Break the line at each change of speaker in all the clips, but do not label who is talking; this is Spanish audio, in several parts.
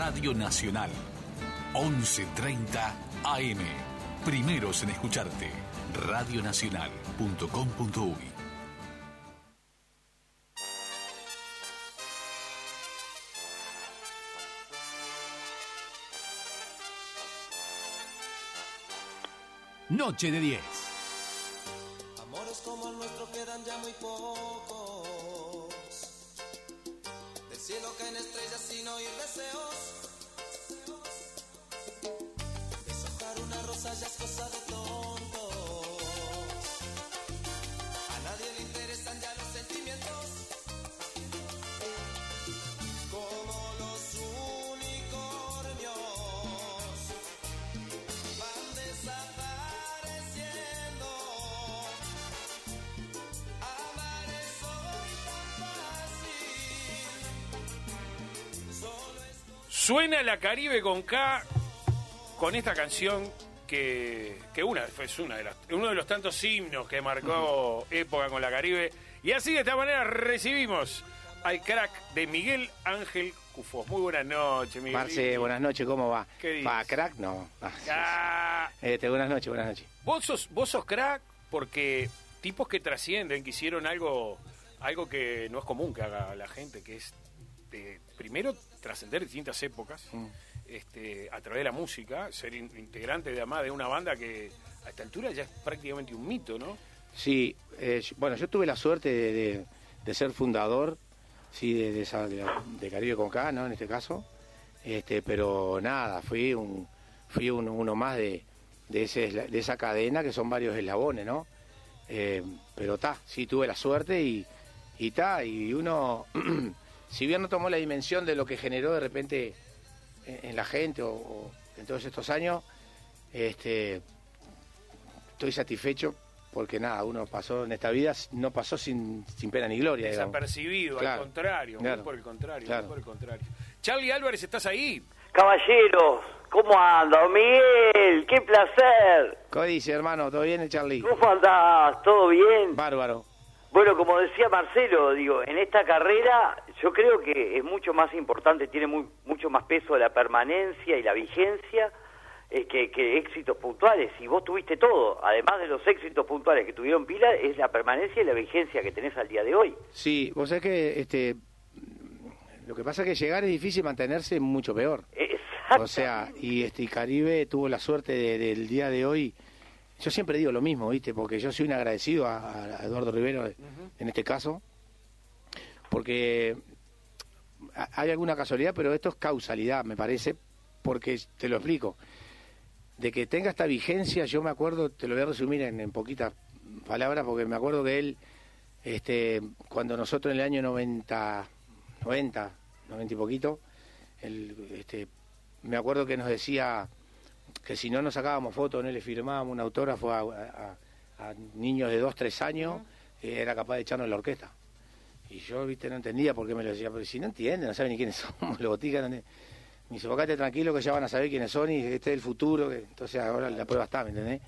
Radio Nacional. 11.30 AM. Primeros en escucharte. Radionacional.com.uy Noche de 10.
Suena la Caribe con K con esta canción que, que una, es una de las, uno de los tantos himnos que marcó época con la Caribe. Y así de esta manera recibimos al crack de Miguel Ángel Cufós. Muy buenas noches, Miguel.
Marce, buenas noches, ¿cómo va?
¿Qué dices?
¿Va crack? No. Ah,
Ah,
este, buenas noches, buenas noches.
vos, sos, vos sos crack porque tipos que trascienden, que hicieron algo, algo que no es común que haga la gente, que es de, primero trascender distintas épocas
Mm.
este, a través de la música, ser in- integrante de, además de una banda que a esta altura ya es prácticamente un mito, ¿no?
Sí, eh, bueno, yo tuve la suerte de, de- de ser fundador, sí, de, de, esa- de la- de Caribe con K, ¿no? En este caso. Este, pero nada, fui un fui uno, uno más de, de, ese, de esa cadena que son varios eslabones, ¿no? Eh, pero está, sí tuve la suerte y y ta, y uno, si bien no tomó la dimensión de lo que generó de repente en, en la gente o, o en todos estos años, este, estoy satisfecho porque nada, uno pasó en esta vida, no pasó sin, sin pena ni gloria.
Desapercibido,
Claro,
al contrario, muy
claro,
por el contrario,
claro.
muy por el contrario. Charlie Álvarez, ¿estás ahí?
Caballeros, ¿cómo anda? Miguel, qué placer.
¿Cómo dice, hermano? ¿Todo bien, Charlie?
¿Cómo andás? ¿Todo bien?
Bárbaro.
Bueno, como decía Marcelo, digo, en esta carrera yo creo que es mucho más importante, tiene muy, mucho más peso la permanencia y la vigencia eh, que, que éxitos puntuales. Y vos tuviste todo, además de los éxitos puntuales que tuvieron Pila, es la permanencia y la vigencia que tenés al día de hoy.
Sí, vos sabés que este, lo que pasa es que llegar es difícil, mantenerse mucho peor.
Exacto.
O sea, y este y Caribe tuvo la suerte de- del día de hoy. Yo siempre digo lo mismo, ¿viste? Porque yo soy un agradecido a, a Eduardo Rivero en este caso, porque hay alguna casualidad, pero esto es causalidad, me parece, porque te lo explico. De que tenga esta vigencia, yo me acuerdo, te lo voy a resumir en, en poquitas palabras, porque me acuerdo que él, este, cuando nosotros en el año 90, 90, 90 y poquito, él, este, me acuerdo que nos decía que si no nos sacábamos fotos, no le firmábamos un autógrafo a, a- a niños de 2, 3 años, eh, era capaz de echarnos en la orquesta. Y yo, viste, no entendía por qué me lo decía, pero si no entienden, no saben ni quiénes somos, los boticas. ¿no? Me dice, bocate tranquilo que ya van a saber quiénes son y este es el futuro. que- Entonces ahora la prueba está, ¿me entendés?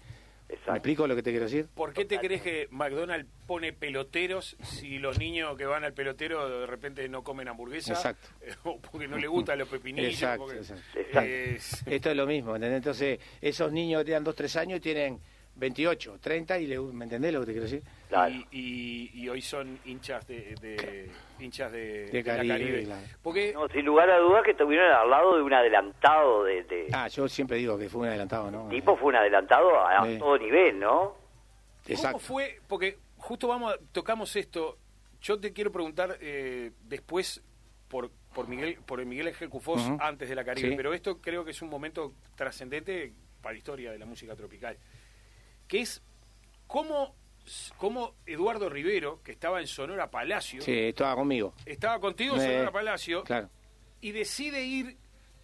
¿Me explico lo que te quiero decir?
¿Por qué te crees que McDonald's pone peloteros si los niños que van al pelotero de repente no comen hamburguesa?
Exacto.
O porque no les gustan los pepinillos.
Exacto,
porque-
exacto.
Es-
Esto es lo mismo, ¿entendés? Entonces, esos niños que tienen 2, 3 años tienen 28, 30 y le, ¿me entendés lo que te quiero decir?
Y, y- y hoy son hinchas de, de- hinchas de,
De
de la
Caribe,
Caribe.
claro.
Porque
No, sin lugar a dudas que estuvieron al lado de un adelantado de... de-
Ah, yo siempre digo que fue un adelantado, ¿no?
tipo fue un adelantado a, todo nivel, ¿no?
¿Cómo fue? Porque justo vamos a- tocamos esto. Yo te quiero preguntar eh, después por por Miguel por Miguel Ángel Cufós antes de la Caribe,
Sí.
pero esto creo que es un momento trascendente para la historia de la música tropical, que es cómo cómo Eduardo Rivero, que estaba en Sonora Palacio,
Sí, estaba conmigo.
estaba contigo en
Eh,
Sonora Palacio
Claro.
y decide ir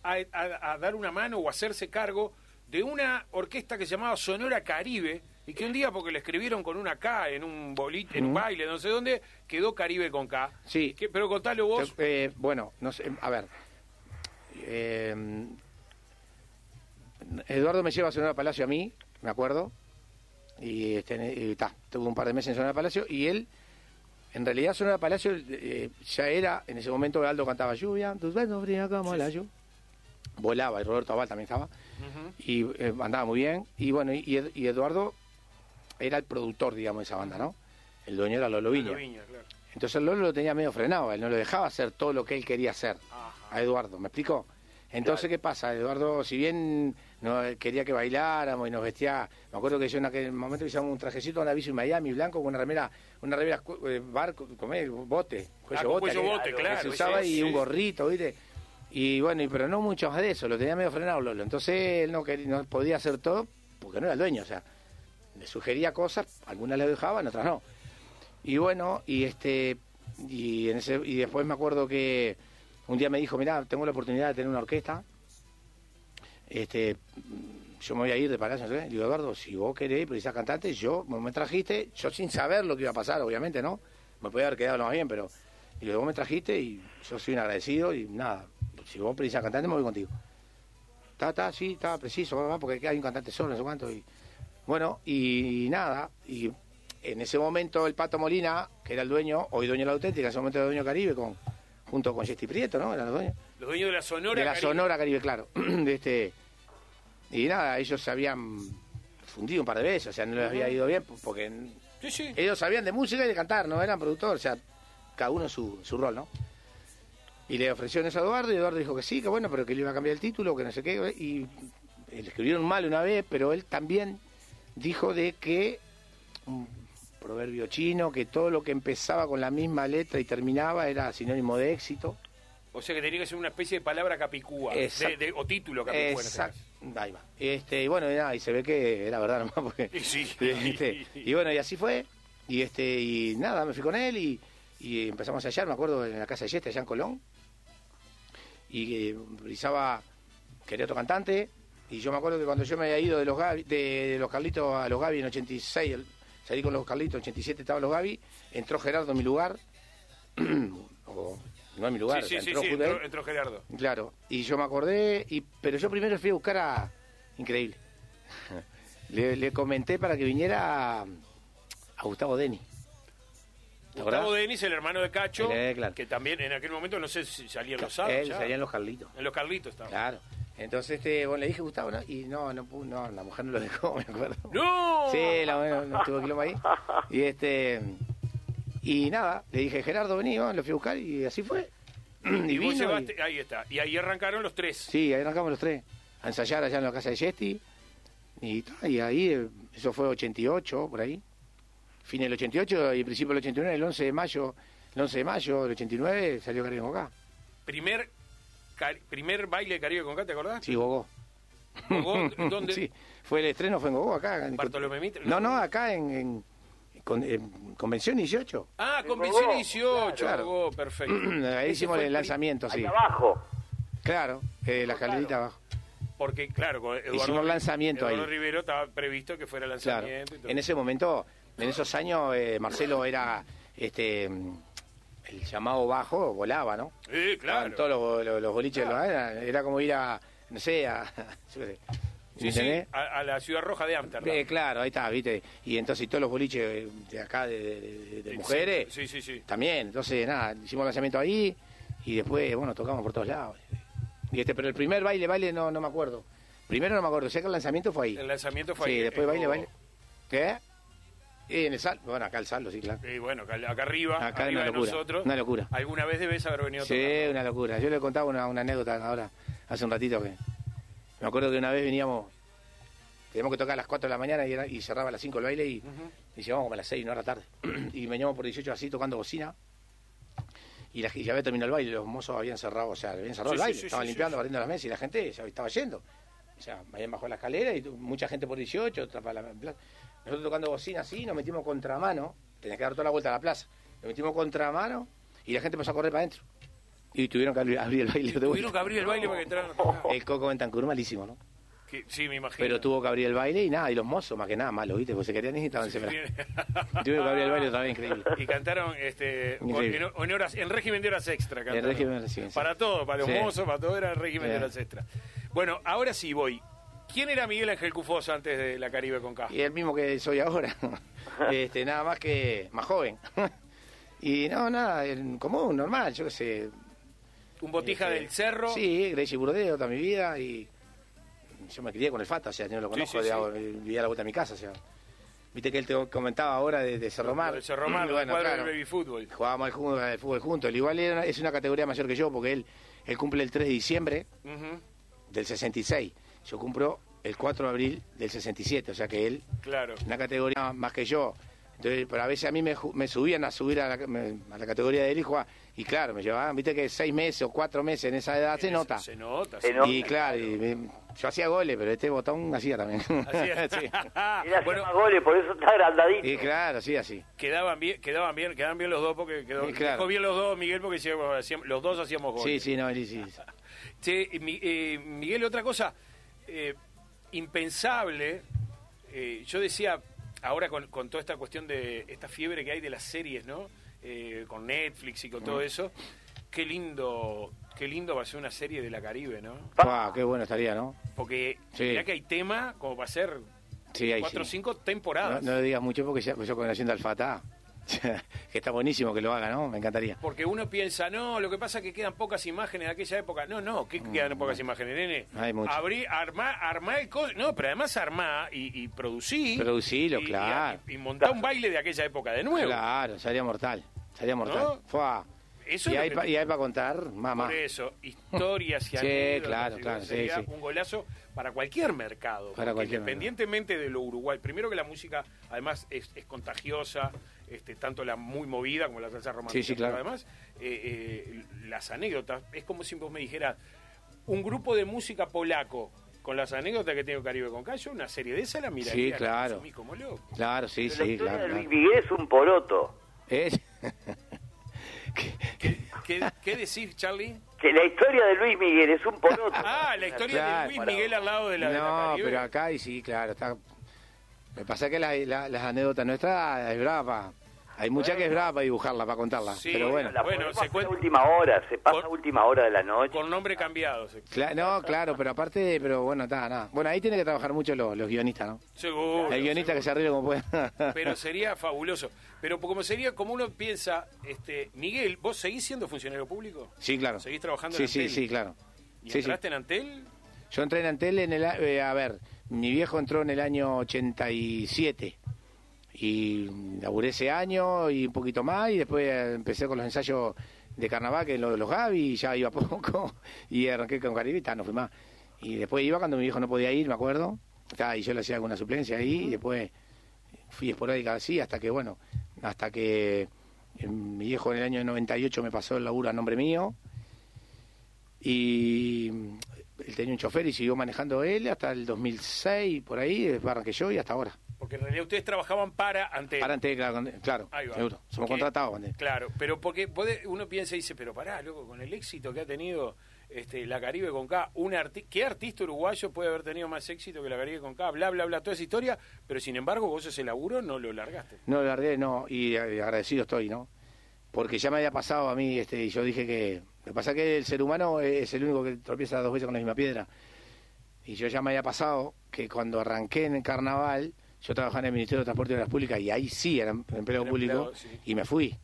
a, a- a dar una mano o hacerse cargo de una orquesta que se llamaba Sonora Caribe y que un día, porque le escribieron con una K en un boliche, en un baile, no sé dónde, quedó Caribe con K.
Sí.
¿Qué- pero contalo vos.
Eh, bueno, no sé, a ver. eh, Eduardo me lleva a Sonora Palacio a mí, me acuerdo, y, este, y ta, tuve un par de meses en Sonora Palacio, y él, en realidad Sonora Palacio eh, ya era, en ese momento Aldo cantaba lluvia, tus besos fríos como la lluvia. volaba, y Roberto Abal también estaba, y eh, andaba muy bien, y bueno, y, Ed- y Eduardo era el productor, digamos, de esa banda, ¿no? El dueño era Lolo Viña.
Viña, claro.
Entonces el Lolo lo tenía medio frenado, él no lo dejaba hacer todo lo que él quería hacer
Ajá.
a Eduardo, ¿me explicó? Entonces, ¿qué pasa? Eduardo, si bien no, quería que bailáramos y nos vestía, me acuerdo que yo en aquel momento usamos un trajecito, una bici Miami blanco con una remera, una remera eh, barco, como es, bote, cuello
Ah,
bote,
cuello
que-
bote,
que
claro,
se usaba
sí,
y
sí.
un gorrito, ¿viste? Y bueno, y, pero no mucho más de eso, lo tenía medio frenado Lolo. Entonces él no, quería, no podía hacer todo porque no era el dueño, o sea, le sugería cosas, algunas le dejaban, otras no. Y bueno, y este y en ese y después me acuerdo que un día me dijo, mira, tengo la oportunidad de tener una orquesta. Este, yo me voy a ir de palacio, qué. Digo, Eduardo, si vos querés precisar cantante, yo me trajiste, yo sin saber lo que iba a pasar, obviamente, ¿no? Me podía haber quedado más bien, pero y digo, vos me trajiste y yo soy un agradecido y nada, si vos precisas cantante, me voy contigo. Está, está, sí, está preciso, va, porque hay un cantante solo, no sé cuánto. Y, bueno, y, nada, y en ese momento el Pato Molina, que era el dueño, hoy dueño de la auténtica, en ese momento era dueño Caribe, con, junto con Jesti Prieto, ¿no? Eran los dueños.
Los dueños de la Sonora.
de la
Caribe.
Sonora Caribe, claro. de este, y nada, ellos se habían fundido un par de veces, o sea, no les había ido bien, porque
Sí, sí.
ellos sabían de música y de cantar, no eran productores, o sea, cada uno su, su rol, ¿no? Y le ofrecieron eso a Eduardo y Eduardo dijo que sí, que bueno, pero que le iba a cambiar el título, que no sé qué, y le escribieron mal una vez, pero él también dijo de que un proverbio chino, que todo lo que empezaba con la misma letra y terminaba era sinónimo de éxito.
O sea que tenía que ser una especie de palabra capicúa.
Exacto.
de- de- o título capicúa. este
Exacto. Ahí va. Este, y bueno, y, nada, y se ve que era verdad nomás. Porque,
Y sí.
este, y bueno, y así fue. Y este y nada, me fui con él y, y empezamos a hallar, me acuerdo, en la casa de Yeste, allá en Colón. Y eh, precisaba, quería otro cantante. Y yo me acuerdo que cuando yo me había ido de los Gavi, de, de los Carlitos a los Gavi en 86, el- salí con los Carlitos, en 87 estaban los Gavi, entró Gerardo en mi lugar. o no en mi lugar,
Sí, sí,
o sea,
sí,
entró
sí,
a
entró, entró Gerardo.
Claro, y yo me acordé, y, pero yo primero fui a buscar a... Increíble. Le, le comenté para que viniera a, a Gustavo Deni. ¿Te
Gustavo? Denis, el hermano de Cacho,
Eh, claro.
que también en aquel momento no sé si salían los sábados.
Él
ya.
salían los Carlitos.
En los Carlitos estaba.
Claro. Entonces, este, bueno, le dije Gustavo, ¿no? Y no, no, pudo- no, la mujer no lo dejó, me acuerdo.
¡No!
Sí, la bueno, no tuvo quilombo ahí. Y este... Y nada, le dije, Gerardo, vení, vamos, lo fui a buscar y así fue. Y,
Y vos ahí está. Y ahí arrancaron los tres.
Sí, ahí arrancamos los tres. A ensayar allá en la casa de Yesti. Y, ahí, eso fue 88, por ahí. Fin del 88 y principio del 89, el 11 de mayo, el 11 de mayo del 89 salió Caribe con acá.
Primer, primer baile de Caribe con K, ¿te acordás?
Sí, Gogó.
¿Gogó? ¿Dónde?
Sí, fue el estreno, fue en Gogó, acá. en-
Bartolomé Mitre.
No, no, acá en, en- con- en Convención 18.
Ah,
En
Convención
Gogó,
18,
claro.
Gogó, perfecto.
Ahí hicimos el lanzamiento, sí.
Ahí abajo.
Claro, eh, la escalerita abajo.
Porque, claro, con Eduardo,
Hicimos lanzamiento
Eduardo
ahí.
Rivero estaba previsto que fuera
Claro.
lanzamiento. y todo.
En ese momento, en esos años, eh, Marcelo era este mm, el llamado bajo, volaba, ¿no?
Sí, claro.
Estaban Todos los, los- los boliches era, era como ir a, no sé, a.
Sí, sí, a, a la ciudad roja de Ámsterdam.
Eh, claro, ahí está, ¿viste? Y entonces todos los boliches eh, de acá, de, de- de- de
Sí,
mujeres,
Sí, sí, sí.
también. Entonces, nada, hicimos lanzamiento ahí y después, bueno, tocamos por todos lados. Y este, pero el primer baile, baile, no, no me acuerdo. Primero no me acuerdo, sé que el lanzamiento fue ahí.
El lanzamiento fue
Sí,
ahí,
después
en
baile, baile. ¿Qué? Y en el saldo, bueno, acá el saldo, sí, claro.
Y bueno, acá, acá arriba,
Acá
arriba
una
de
locura,
nosotros.
una locura.
Alguna vez debes haber venido a
Sí, una locura. Yo le contaba una, una anécdota ahora, hace un ratito que... Me acuerdo que una vez veníamos, teníamos que tocar a las 4 de la mañana y, era- y cerraba a las 5 el baile y, y llegamos como a las 6, no era tarde. y veníamos por 18 así tocando bocina. Y, la, y ya había terminado el baile, los mozos habían cerrado, o sea, habían cerrado
Sí,
el baile,
sí,
estaban
sí,
limpiando, barriendo las mesas y la gente ya estaba yendo. O sea, habían bajado la escalera y mucha gente por 18, otra para la plaza. Nosotros tocando bocina así, nos metimos contramano, tenías que dar toda la vuelta a la plaza. Nos metimos contramano y la gente empezó a correr para adentro. Y tuvieron que abrir, abrir el baile de
Tuvieron que abrir el baile para que entraran a.
El Coco Bentancur malísimo, ¿no?
Que- sí, me imagino.
Pero tuvo que abrir el baile y nada, y los mozos más que nada malos, ¿viste? Porque se querían ir y estaban desesperados. Tuve que abrir el baile vez, increíble.
Y cantaron este, con- en, en horas, en régimen de horas extra. cantaron.
régimen de- sí, sí.
Para todo, para los
Sí.
mozos, para todo era régimen de
Sí.
horas extra. Bueno, ahora sí voy. ¿Quién era Miguel Ángel Cufós antes de la Caribe con K?
Y el mismo que soy ahora. este, nada más que más joven. y no, nada, en común, normal, yo qué sé.
Un botija
Este,
del cerro.
Sí, Gracie Burdeo toda mi vida y yo me crié con el Fata, o sea, yo no lo
Sí,
conozco,
sí,
vivía a la vuelta de mi casa, o sea. Viste que él te comentaba ahora de, de Cerro Mar.
El Cerro Mar,
bueno,
cuadro
claro,
del baby fútbol.
jugábamos al, al fútbol juntos. Igual era- es una categoría mayor que yo, porque él, él cumple el 3 de diciembre
Ujú,
del 66. Yo cumplo el 4 de abril del 67, o sea que él,
Claro.
una categoría más que yo. Entonces, pero a veces a mí me, me subían a subir a la, me- a la categoría de él y jugaba. Y claro, me llevaban, viste que seis meses o cuatro meses en esa edad se nota.
Se nota.
Se
sí.
nota.
Y claro, y me- yo hacía goles, pero este botón hacía también.
Es.
Sí.
Él hacía
bueno,
más goles, por eso está agrandadito.
Y claro, sí, así.
quedaban bien, quedaban bien, quedaban bien los dos porque quedó,
Sí, claro.
bien los dos, Miguel, porque hacíamos- hacíamos- los dos hacíamos
Sí,
goles.
sí, no, sí, sí.
Che, eh, Mi- eh, Miguel, otra cosa eh, impensable. eh, yo decía, ahora con, con toda esta cuestión de esta fiebre que hay de las series, ¿no? Eh, con Netflix y con todo eso. Qué lindo, qué lindo va a ser una serie de la Caribe, ¿no?
Pua, qué bueno estaría, ¿no?
Porque
Sí.
mirá que hay tema como para hacer
Sí,
cuatro o
sí.
cinco
No,
temporadas.
no lo digas mucho porque ya, yo con haciendo Alfata, que está buenísimo que lo haga, ¿no? Me encantaría.
Porque uno piensa, no, lo que pasa es que quedan pocas imágenes de aquella época. No, no, ¿qué quedan pocas imágenes, nene?
Mm, Hay mucho.
Abrí, armá, armá el co- No, pero además armá y, y producí. Y-
claro.
Y, y montá un baile de aquella época de nuevo.
Claro, sería mortal. Sería mortal.
¿No?
Fua.
Eso
y, hay
que-
pa- y hay para contar, mamá.
Por eso, historias y
Sí,
anécdotas,
claro,
y
claro, sí,
sería
sí.
un golazo para cualquier mercado.
Para cualquier
independientemente de lo Uruguay. Primero que la música, además, es, es contagiosa, este, tanto la muy movida como la salsa romántica.
Sí, sí, claro.
Pero además, eh, eh, las anécdotas, es como si vos me dijeras, un grupo de música polaco con las anécdotas que tiene Caribe con Cayo, una serie de esa la miraría.
Sí,
la
claro.
como loco.
Claro, sí,
Pero la
sí,
historia
claro.
Luis
claro.
Miguel es un poroto.
Es-
¿Qué, qué, qué decir, Charlie?
Que la historia de Luis Miguel es un poroto.
Ah, la historia
Claro.
de Luis Miguel al lado de la, de la
no, pero acá y sí, claro, está. Me pasa que la- la- las anécdotas nuestras es brava. Hay mucha que es brava para dibujarla, para contarla.
Sí,
pero bueno.
La
Bueno, se cuenta-
última hora, se pasa
Por-
a última hora de la noche.
Con nombre cambiado. se-
Cla- no, claro, pero aparte, pero bueno, está, nada. Bueno, ahí tiene que trabajar mucho los, los guionistas, ¿no?
Seguro.
El guionista que se arregle como pueda.
Pero sería fabuloso. Pero como sería, como uno piensa, este Miguel, ¿vos seguís siendo funcionario público?
Sí, claro.
¿Seguís trabajando
Sí,
en
sí,
Antel?
sí, claro.
¿Y
Sí, sí.
entraste en Antel?
Yo entré en Antel en el... a- eh, a ver, mi viejo entró en el año 87 y laburé ese año y un poquito más y después empecé con los ensayos de carnaval, que lo de los Gaby, y ya iba poco y arranqué con Caribita, no fui más. Y después iba cuando mi viejo no podía ir, me acuerdo, y yo le hacía alguna suplencia ahí y después fui esporádica así hasta que, bueno, hasta que eh, mi viejo en el año 98 me pasó el laburo a nombre mío y él tenía un chofer y siguió manejando él hasta el 2006, por ahí, después arranqué yo y hasta ahora.
Porque en realidad ustedes trabajaban para Antel.
Para Antel, claro, claro,
Ahí va.
seguro. Somos contratados Antel.
Claro, pero porque puede- uno piensa y dice, pero pará, loco, con el éxito que ha tenido este, la Caribe con K, un arti- ¿qué artista uruguayo puede haber tenido más éxito que la Caribe con K? Bla, bla, bla, toda esa historia, pero sin embargo vos ese laburo no lo largaste.
No, la verdad, no, y eh, agradecido estoy, ¿no? Porque ya me había pasado a mí, este, y yo dije que. Lo que pasa es que el ser humano es el único que tropieza dos veces con la misma piedra. Y yo ya me había pasado que cuando arranqué en el carnaval, yo trabajaba en el Ministerio de Transporte y Obras Públicas, y ahí sí era empleo
Era
público,
sí.
y me fui.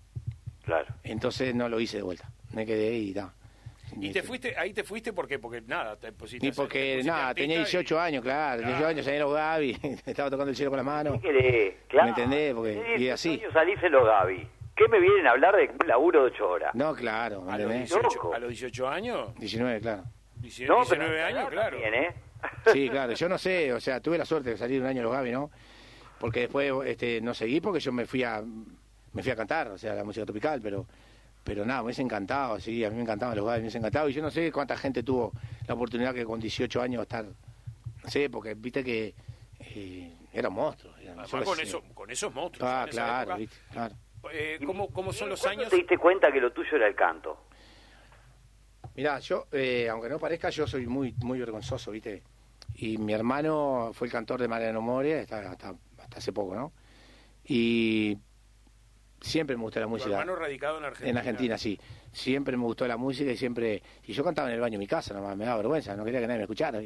Claro.
Entonces no lo hice de vuelta. Me quedé ahí y ta.
Y te fuiste, ahí te fuiste porque, porque nada, te pusiste
Ni
a ser- te
porque,
pusiste
nada, tenía
y-
18 años, claro, 18 años, salí en los Gaby, estaba tocando el cielo con la mano.
¿Qué querés? Claro.
¿Me entendés? Porque- y
18
así.
años salís en los Gaby. ¿Qué me vienen a hablar de un laburo de 8 horas?
No, claro, ¿me
A los,
entendés?
18,
Loco.
a los 18 años,
19, claro.
19,
No, pero
19
a esa
años, claro.
también, ¿eh?
Sí, claro, yo no sé, o sea, tuve la suerte de salir un año en los Gaby, ¿no? Porque después este, no seguí porque yo me fui a me fui a cantar, o sea, la música tropical, pero pero nada, me hubiese encantado, sí, a mí me encantaban los Gaby, me hubiese encantado, y yo no sé cuánta gente tuvo la oportunidad que con 18 años estar, no sé, porque viste que eh, era un monstruo. era-
Además, con, eso, con esos monstruos.
Ah, claro,
época.
viste, claro.
Eh, ¿cómo, ¿Cómo son los
¿Cuándo
años?
te diste cuenta que lo tuyo era el canto?
Mirá, yo, eh, aunque no parezca, yo soy muy muy vergonzoso, ¿viste? Y mi hermano fue el cantor de Mariano Moria hasta, hasta hace poco, ¿no? Y siempre me gustó la música.
hermano radicado en Argentina.
En Argentina, sí. Siempre me gustó la música y siempre... Y yo cantaba en el baño de mi casa, nomás, me daba vergüenza, no quería que nadie me escuchara.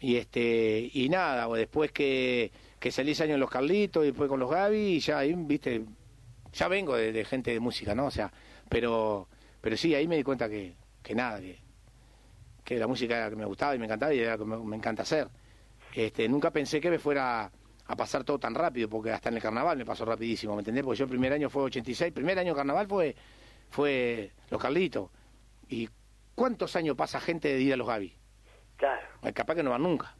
Y este y nada, o después que, que salí ese año en Los Carlitos y después con los Gaby, y ya ahí, viste, ya vengo de, de gente de música, ¿no? O sea, pero pero sí, ahí me di cuenta que, que nada, que, que la música era la que me gustaba y me encantaba y era lo que me, me encanta hacer. Este, nunca pensé que me fuera a pasar todo tan rápido, porque hasta en el carnaval me pasó rapidísimo, ¿me entendés? Porque yo el primer año fue 86, primer año de carnaval fue, fue Los Carlitos. ¿Y cuántos años pasa gente de ir a los Gavi?
Claro.
Capaz que no van nunca,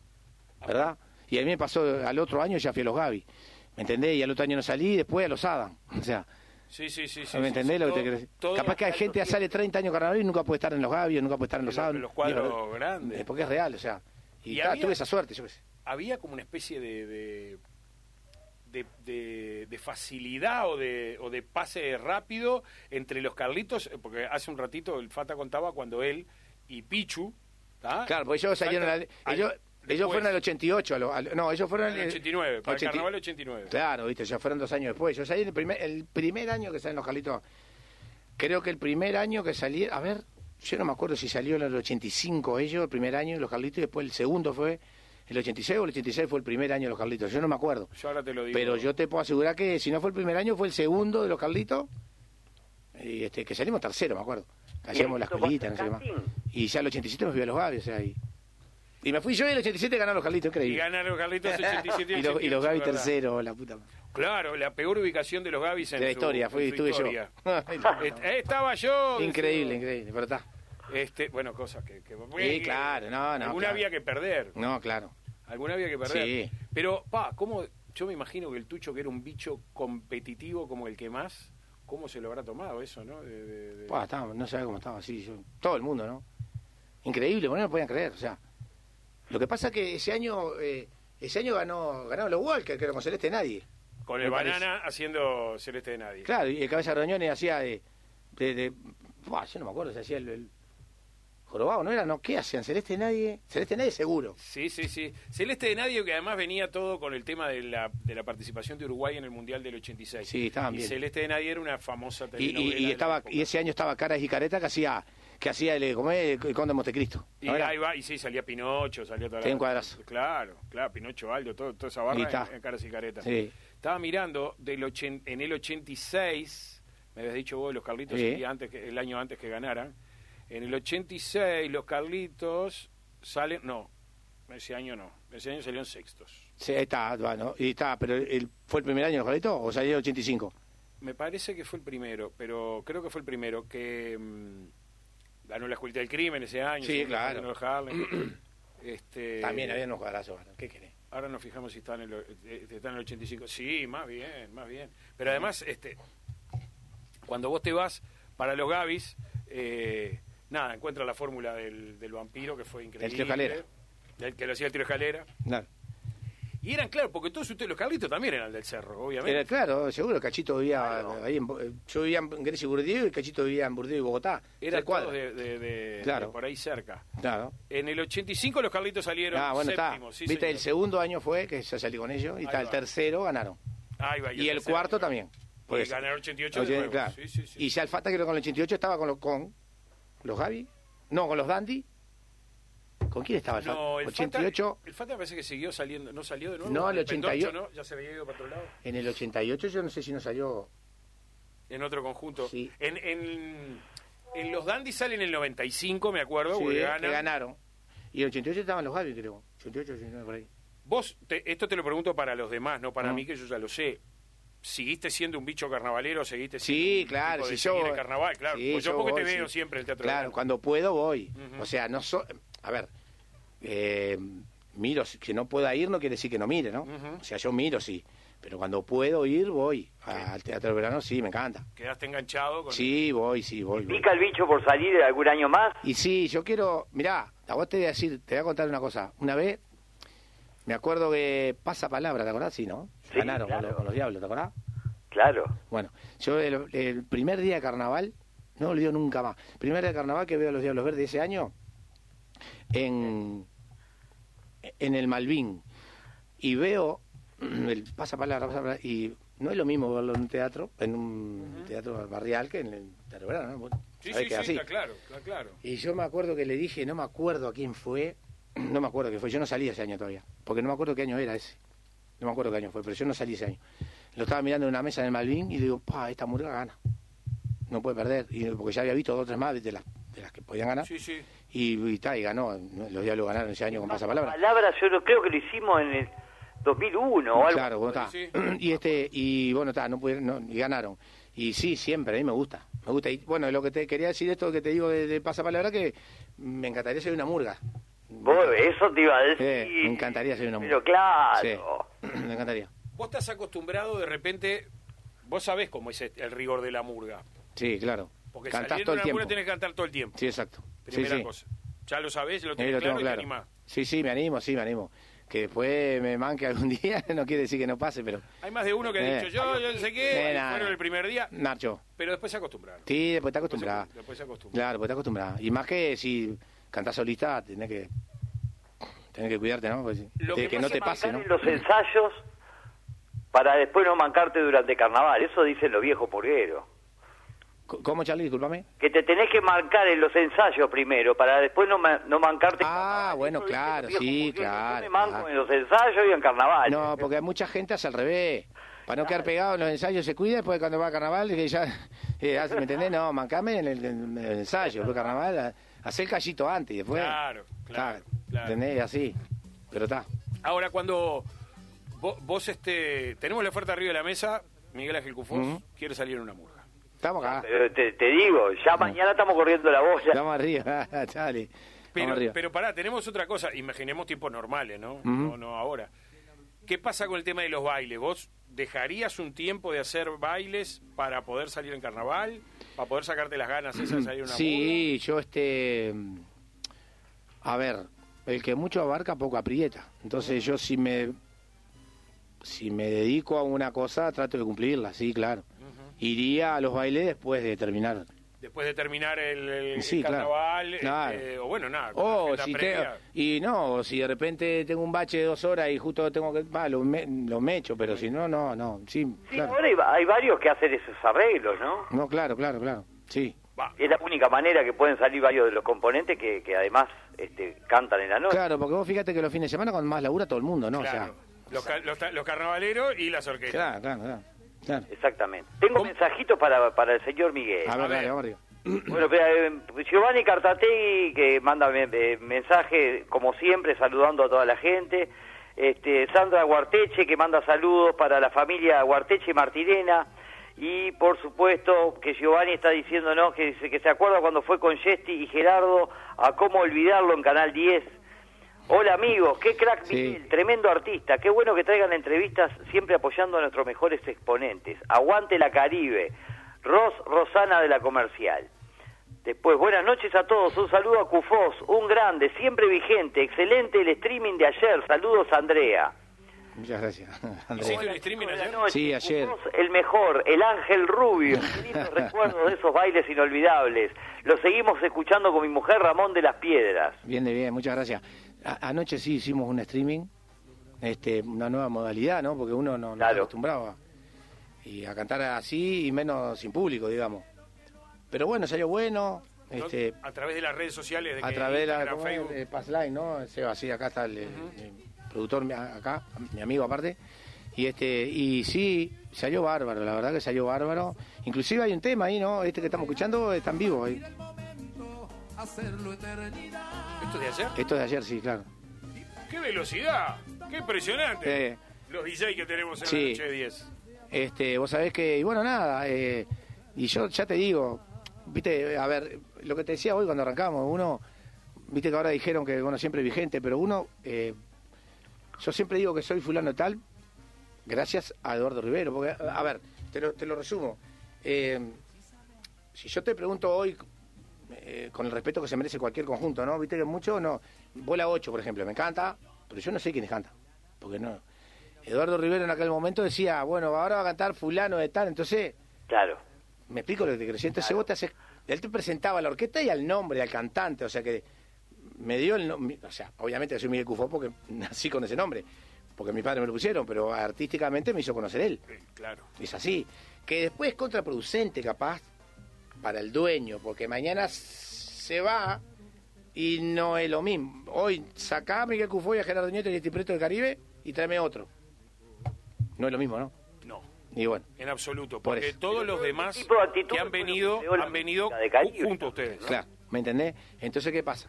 ¿verdad? Y a mí me pasó, al otro año ya fui a los Gavi, ¿me entendés? Y al otro año no salí, y después a los Adam. O sea,
Sí, sí, sí. sí
¿me entendés
sí,
lo que te
todo-
quiero decir?
todo-
Capaz que hay gente que sale 30 años carnaval y nunca puede estar en los Gavi, o nunca puede estar en los
En los-
Adam.
en los cuadros grandes.
Porque es real, o sea. Y,
Y
tuve esa suerte, yo qué sé.
Había como una especie de de, de, de- de facilidad o de, o de pase rápido entre los Carlitos, eh, porque hace un ratito el Fata contaba cuando él y Pichu, ¿tá?
Claro, porque ellos salieron. Al-
al-
ellos, fueron al 88. a lo- al- no, ellos fueron
en el 89, para el
80
carnaval 89.
Claro, viste, ya fueron dos años después. Yo salí el primer, el primer año que salen los Carlitos. Creo que el primer año que salí, a ver, yo no me acuerdo si salió en el 85 ellos, el primer año, los Carlitos, y después el segundo fue el 86 o el 86 fue el primer año de los Carlitos. Yo no me acuerdo.
Yo ahora te lo digo.
Pero yo te puedo asegurar que si no fue el primer año, fue el segundo de los Carlitos. Y este, que salimos tercero, me acuerdo. Hacíamos la
¿Y esto
escuelita, no sé qué más. Y ya el 87 me fui a los Gavi, o sea, y, y me fui yo y el 87 ganaron los Carlitos,
y
increíble.
ganaron los Carlitos 87
y, los, y los Gavi
¿verdad?
tercero, la puta madre.
Claro, la peor ubicación de los Gavis en
De la
su-
historia, fui,
en su
estuve
historia.
yo.
Est- Estaba yo.
increíble, increíble, pero está.
Este, bueno, cosas que... que
Sí, claro, no, no,
Alguna
claro.
había que perder.
No, claro.
Alguna había que perder.
Sí.
Pero, pa, ¿cómo? Yo me imagino que el Tucho, que era un bicho competitivo como el que más, ¿cómo se lo habrá tomado eso, no? De- de- de-
Buah, estaba- no sabía cómo estaba así. todo el mundo, ¿no? Increíble, bueno, no lo podían creer. O sea, lo que pasa es que ese año, eh, ese año ganó, ganaron los Walker, que era con Celeste Nadie.
Con el
parece.
banana haciendo Celeste de Nadie.
Claro, y el cabeza de Roñones hacía de. de, yo no me acuerdo si hacía el. el jorobado, ¿no era? ¿No? ¿Qué hacían? Celeste Nadie. Celeste Nadie seguro.
Sí, sí, sí. Celeste de Nadie, que además venía todo con el tema de la, de la participación de Uruguay en el Mundial del 86.
Sí, estaban
y
bien.
Celeste de Nadie era una famosa
Y,
telenovela.
y,
de
y
la
estaba y ese año estaba Caras y Careta que hacía que hacía el, ¿cómo es? el Conde de Montecristo.
Y ahí va, y sí, salía Pinocho, salía toda
un cuadrazo.
Claro, claro, Pinocho, Aldo, todo, toda esa
Y
barra en, en caras y caretas.
Sí.
Estaba mirando del ochen- en el 86, me habías dicho vos, los Carlitos
Sí.
el, día antes que, el año antes que ganaran. En el 86 los Carlitos salen, no, ese año no, ese año salieron sextos.
Sí, está, bueno, y está, pero el, ¿fue el primer año, Jorito, o salió el 85?
Me parece que fue el primero, pero creo que fue el primero que mm, ganó la escuelita del crimen ese año.
Sí, claro.
Harlem. este,
También había unos cuadrazos, ¿qué querés?
Ahora nos fijamos si está en el, eh, está en el 85. Sí, más bien, más bien. Pero además, este, cuando vos te vas para los Gavis, eh, nada, encuentra la fórmula del, del vampiro que fue increíble.
tiro escalera.
El que lo hacía el tiro escalera.
Claro.
Y eran, claro, porque todos ustedes, los Carlitos también eran del cerro, obviamente.
Era claro, seguro, Cachito vivía ahí en, eh, yo vivía en Grecia y Burdeo y Cachito vivía en Burdeo y Bogotá. Cuadras.
todos de, de- de-
Claro.
de por ahí cerca.
Claro.
En el 85 los Carlitos salieron
Ah, bueno, está.
sí,
Viste,
señor.
el segundo año fue que yo salí con ellos y está el tercero ganaron.
Ahí va,
Y el
tercero.
cuarto también.
Y
Pues,
ganaron 88 de
oye,
nuevo. Sí, sí, sí.
Y ya el Fata creo que con el 88 estaba con los, con los Gavi. No, con los Dandy. ¿Con quién estaba el?
No, el
88.
Fata, el Fata parece que siguió saliendo, no salió de nuevo.
No, el
Pendocho,
88.
¿no? Ya se había ido para otro lado.
En el 88 yo no sé si no salió.
En otro conjunto.
Sí.
En, en, en los Dandy salen en el 95, me acuerdo,
Sí, que
ganan.
ganaron. Y el 88 estaban los Gavi, creo. 88, 89, por ahí.
Vos, te- esto te lo pregunto para los demás, no para
Ah.
mí, que yo ya lo sé. ¿Seguiste siendo un bicho carnavalero? ¿Seguiste
Sí,
siendo un
claro,
tipo de
si yo-
el carnaval? Claro,
sí,
pues yo,
yo
porque te veo
sí.
siempre en el teatro.
Claro,
Verano.
cuando puedo voy. O sea, no so... A ver, eh, miro, si- que no pueda ir no quiere decir que no mire, ¿no? O sea, yo miro, sí. Pero cuando puedo ir, voy. Al Teatro del Verano, sí, me encanta.
Quedaste enganchado con...
Sí, voy, sí, voy. voy.
¿Pica el bicho por salir algún año más?
Y sí, yo quiero... Mirá, a vos te voy a decir, te voy a contar una cosa. Una vez, me acuerdo que pasa palabra, ¿te acordás? Sí, ¿no?
Sí,
Ganaron con,
claro.
los, con los diablos, ¿te acordás?
Claro.
Bueno, yo el, el primer día de carnaval, no me olvido nunca más, primer día de carnaval que veo a los Diablos Verdes ese año, en, en el Malvin, y veo, el pasapalabra, pasapalabra, y no es lo mismo verlo en un teatro, en un teatro barrial que en el teatro verano, ¿no?
Sí, sí, sí,
así.
está claro, está claro.
Y yo me acuerdo que le dije, no me acuerdo a quién fue, no me acuerdo qué fue, yo no salí ese año todavía, porque no me acuerdo qué año era ese, no me acuerdo qué año fue, pero yo no salí ese año. Lo estaba mirando en una mesa en el Malvin y le digo, pa, esta murga gana, no puede perder, y porque ya había visto dos o tres más de las, de las que podían ganar.
Sí, sí.
Y, y, ta, y ganó, los diablos ganaron ese año con pasapalabra.
Palabras, yo no creo que lo hicimos en el 2001 o algo.
Claro, bueno, está.
Sí.
Y este, y bueno, está, no pudieron, no, y ganaron. Y sí, siempre, a mí me gusta, me gusta. Y bueno, lo que te quería decir esto que te digo de, de pasapalabra, que me encantaría ser una murga.
Vos, eso te iba a decir.
Eh, me encantaría ser una
Pero
murga.
claro.
Sí, me encantaría.
Vos estás acostumbrado de repente, vos sabés cómo es el rigor de la murga.
Sí, claro.
Porque
Cantás todo
de
el
una
tiempo.
murga tenés que cantar todo el tiempo.
Sí, exacto.
Primera
sí.
cosa. Ya lo sabés, lo
lo
claro
tengo
y te
claro.
animás.
Sí, sí, me animo, sí, me animo. Que después me manque algún día, no quiere decir que no pase, pero...
Hay más de uno que ha
Eh.
dicho, yo, yo no sé qué,
Eh,
fueron el primer día,
Nacho.
pero después se acostumbraron.
Sí, después está
Después se-
acostumbrada.
Después se acostumbraron.
Claro, pues está acostumbrada. Y más que si cantás solista, tenés que tenés que cuidarte, ¿no? Pues,
Lo
de
que
no te pase, ¿no?
en los ensayos para después no mancarte durante carnaval. Eso dicen los viejos porgueros.
C- ¿Cómo, Charlie? Discúlpame.
Que te tenés que marcar en los ensayos primero para después no, ma- no mancarte. en
Ah,
carnaval.
bueno, claro, sí, claro,
Yo me manco
claro.
en los ensayos y en carnaval.
No, porque mucha gente hace al revés. Para no quedar pegado en los ensayos se cuida, después cuando va a carnaval, que ya, eh, ¿me entendés? No, mancame en el, en el ensayo, después carnaval, hacé el callito antes y después...
Claro, claro.
¿Entendés? Así, pero está.
Ahora, cuando vos, vos, este, tenemos la oferta arriba de la mesa, Miguel Ángel Cufós quiere salir en una murga.
Estamos acá,
Pero te, te digo, ya mañana estamos corriendo la boya.
estamos arriba, Charlie.
Pero, pero pará, tenemos otra cosa, imaginemos tiempos normales, ¿no? No, no ahora. ¿Qué pasa con el tema de los bailes? ¿Vos dejarías un tiempo de hacer bailes para poder salir en carnaval? ¿Para poder sacarte las ganas esas de salir en una
Sí, yo este... A ver, el que mucho abarca, poco aprieta. Entonces yo si me... Si me dedico a una cosa, trato de cumplirla, sí, claro. Iría a los bailes después de terminar.
Después de terminar el, el
Sí, claro.
carnaval,
Claro.
este, o bueno, nada, con
O
la agenda
si te- y no, si de repente tengo un bache de dos horas y justo tengo que... Va, lo, me, lo mecho, pero si no, no, no. Sí,
Sí,
claro.
ahora hay, va- hay varios que hacen esos arreglos, ¿no?
No, claro, claro, claro. Sí.
Va,
Es la única manera que pueden salir varios de los componentes que, que además este, cantan en la noche.
Claro, porque vos fíjate que los fines de semana con más labura todo el mundo, ¿no?
claro. los, los los carnavaleros y las orquestas.
claro, claro, claro. Claro.
Exactamente. Tengo
¿Cómo?
mensajitos para, para el señor Miguel.
A ver,
ver.
dale, vamos arriba.
Bueno, pero, eh, Giovanni Cartategui, que manda me- eh, mensaje, como siempre, saludando a toda la gente. Este, Sandra Guarteche, que manda saludos para la familia Guarteche Martirena. Y, por supuesto, que Giovanni está diciéndonos que, dice que se acuerda cuando fue con Yesti y Gerardo a cómo olvidarlo en Canal 10. Hola amigos, qué crack
Sí.
Miguel, tremendo artista, qué bueno que traigan entrevistas siempre apoyando a nuestros mejores exponentes. Aguante la Caribe, Ros Rosana de la Comercial. Después, buenas noches a todos, un saludo a Cufós, un grande, siempre vigente, excelente el streaming de ayer, saludos Andrea.
Muchas gracias. Andrea.
¿Hiciste el streaming
Buenas
ayer?
noches,
Sí, ayer.
Cufós, el mejor, el ángel rubio, recuerdos de esos bailes inolvidables. Lo seguimos escuchando con mi mujer Ramón de las Piedras.
Bien, de bien, muchas gracias. A- anoche sí hicimos un streaming, este, una nueva modalidad, ¿no? Porque uno no, no
Claro.
se acostumbraba y a cantar así y menos sin público, digamos. Pero bueno, salió bueno,
¿No?
este,
a través de las redes sociales, de
a
que
través de la de Passline, ¿no? Seba, sí, acá está el, productor mi- acá, mi amigo aparte. Y este y sí, salió bárbaro, la verdad que salió bárbaro. Inclusive hay un tema ahí, ¿no? Este que estamos escuchando está en vivo ahí.
¿Esto es de ayer?
Esto es de ayer, sí, claro.
¡Qué velocidad! ¡Qué impresionante!
Eh,
Los DJ que tenemos en
Sí.
la noche de 10.
Este, vos sabés que, y bueno, nada, eh, y yo ya te digo, viste, a ver, lo que te decía hoy cuando arrancamos, uno, viste que ahora dijeron que, bueno, siempre vigente, pero uno, eh, yo siempre digo que soy fulano tal, gracias a Eduardo Rivero, porque, a ver, te lo, te lo resumo, eh, si yo te pregunto hoy, eh, con el respeto que se merece cualquier conjunto, ¿no? Viste que mucho, no, Bola 8, por ejemplo, me encanta, pero yo no sé quiénes cantan, porque no... Eduardo Rivero en aquel momento decía, bueno, ahora va a cantar fulano de tal, entonces,
Claro.
me explico lo que te decir, entonces vos te haces, él te presentaba a la orquesta y al nombre, al cantante, o sea que me dio el nombre, o sea, obviamente soy Miguel Cufó porque nací con ese nombre, porque mis padres me lo pusieron, pero artísticamente me hizo conocer él,
Sí, claro.
es así, que después es contraproducente capaz para el dueño, porque mañana se va y no es lo mismo, hoy sacá a Miguel Cufó y a Gerardo Nieto y a este Preto del Caribe y tráeme otro, no es lo mismo, ¿no?
No,
Y bueno.
en absoluto.
Por
Porque todos los demás
tipo de actitud
que han venido, han venido
música de Caribe.
junto a ustedes.
Claro, ¿Me entendés? Entonces, ¿qué pasa?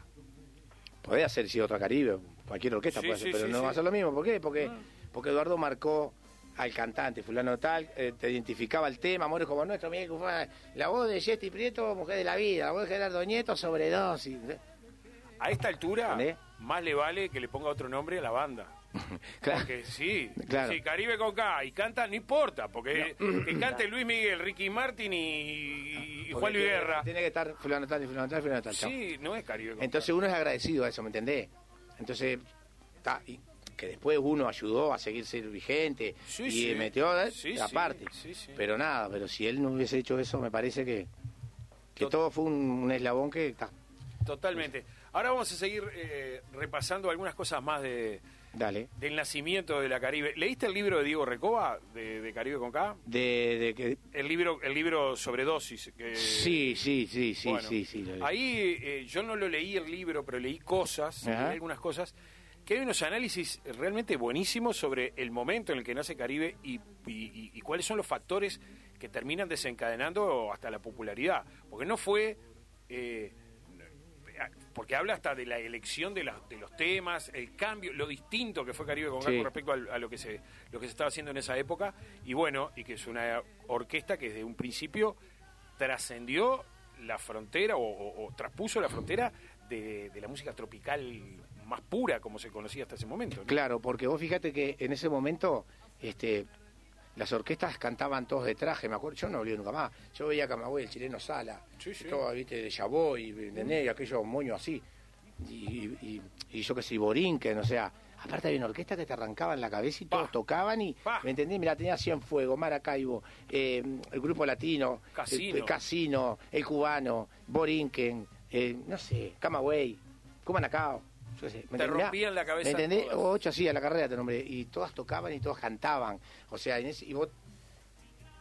Puede hacer si otra Caribe, cualquier orquesta
Sí,
puede hacer,
sí,
pero
sí,
no
sí.
va a ser lo mismo. ¿Por qué? Porque,
Ah.
porque Eduardo marcó al cantante, fulano tal, eh, te identificaba el tema, Amores como nuestro, Miguel Cufá, la voz de Jetty Prieto, Mujer de la Vida, la voz de Gerardo Nieto, Sobredosis.
A esta altura, más le vale que le ponga otro nombre a la banda.
Claro.
Porque sí,
Claro.
sí, Caribe con K y canta, no importa, porque que cante Luis Miguel, Ricky Martin y, y Juan Luis
tiene-
Guerra.
Tiene que estar fulano tal y fulano tal y fulano tal.
Sí, no es Caribe con
Entonces
K.
uno es agradecido a eso, ¿me entendés? Entonces, ta, y que después uno ayudó a seguir ser vigente
Sí,
y
sí.
metió ¿eh?
Sí,
aparte. Pero nada, pero si él no hubiese hecho eso, me parece que, que
Tot-
todo fue un, un eslabón que está.
Totalmente. Ahora vamos a seguir eh, repasando algunas cosas más de,
Dale.
del nacimiento de la Caribe. ¿Leíste el libro de Diego Recoba, de, de Caribe con K?
De, de que
El libro, el libro sobre dosis. que-
sí, sí, sí, sí,
Bueno,
sí, sí.
Ahí eh, yo no lo leí el libro, pero leí cosas, leí algunas cosas, que hay unos análisis realmente buenísimos sobre el momento en el que nace Caribe y, y- y- y cuáles son los factores que terminan desencadenando hasta la popularidad. Porque no fue... eh, porque habla hasta de la elección de, los temas, el cambio, lo distinto que fue Caribe con
Sí.
con respecto a, lo que se lo que se estaba haciendo en esa época y bueno, y que es una orquesta que desde un principio trascendió la frontera o, o- o traspuso la frontera de, de la música tropical más pura como se conocía hasta ese momento. ¿no?
Claro, porque vos fíjate que en ese momento este, las orquestas cantaban todos de traje, me acuerdo, yo no olvido nunca más. Yo veía a Camagüey, el chileno Sala,
Sí, sí.
todo, viste, de Chaboy, ¿entendés? Y aquellos moños así. Y, y, y yo que sé, Borinquen, o sea, aparte había una orquesta que te arrancaba en la cabeza y todos
Pa.
tocaban y,
Pa.
¿me entendés? Mira, tenía Cienfuegos, Maracaibo, eh, el Grupo Latino,
Casino.
el, el Casino, el Cubano, Borinquen, eh, no sé, Camagüey, Cumanacao. Yo qué sé, ¿me
Te rompían la cabeza
¿Me entendés?
todas.
Ocho así a la carrera te nombré. Y todas tocaban y todas cantaban. O sea, en ese, y vos,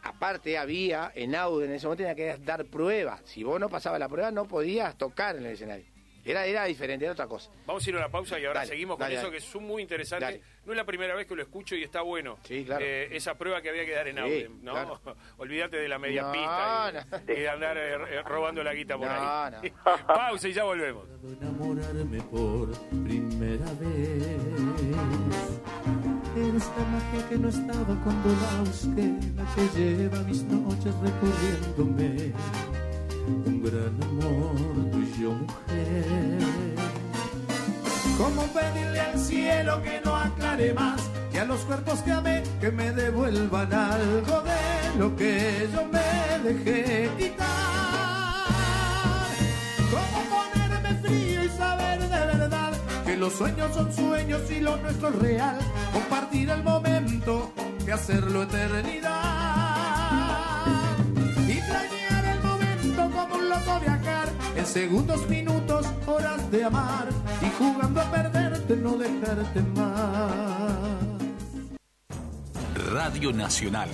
aparte había, en audio en ese momento tenía que dar pruebas. Si vos no pasabas la prueba, no podías tocar en el escenario. Era, era diferente, era otra cosa.
Vamos a ir a una pausa y ahora
Dale,
seguimos con
dale,
eso
dale.
que es muy interesante. No es la primera vez que lo escucho y está bueno.
Sí, claro.
Eh, esa prueba que había que dar en
Sí,
audio, ¿no?
claro.
Olvídate de la media
No,
pista y,
no.
y de andar eh, eh, robando la guita por
No,
ahí. pausa y ya volvemos.
enamorarme por primera vez. Eres la magia que no estaba cuando la busqué, la que lleva mis noches recorriéndome. Un gran amor tuyo, mujer. ¿Cómo pedirle al cielo que no aclare más? Y a los cuerpos que amé que me devuelvan algo de lo que yo me dejé quitar. ¿Cómo ponerme frío y saber de verdad que los sueños son sueños y lo nuestro es real? Compartir el momento que hacerlo eternidad. Y planear el momento como un loco segundos, minutos, horas de amar y jugando a perderte, no dejarte más.
Radio Nacional,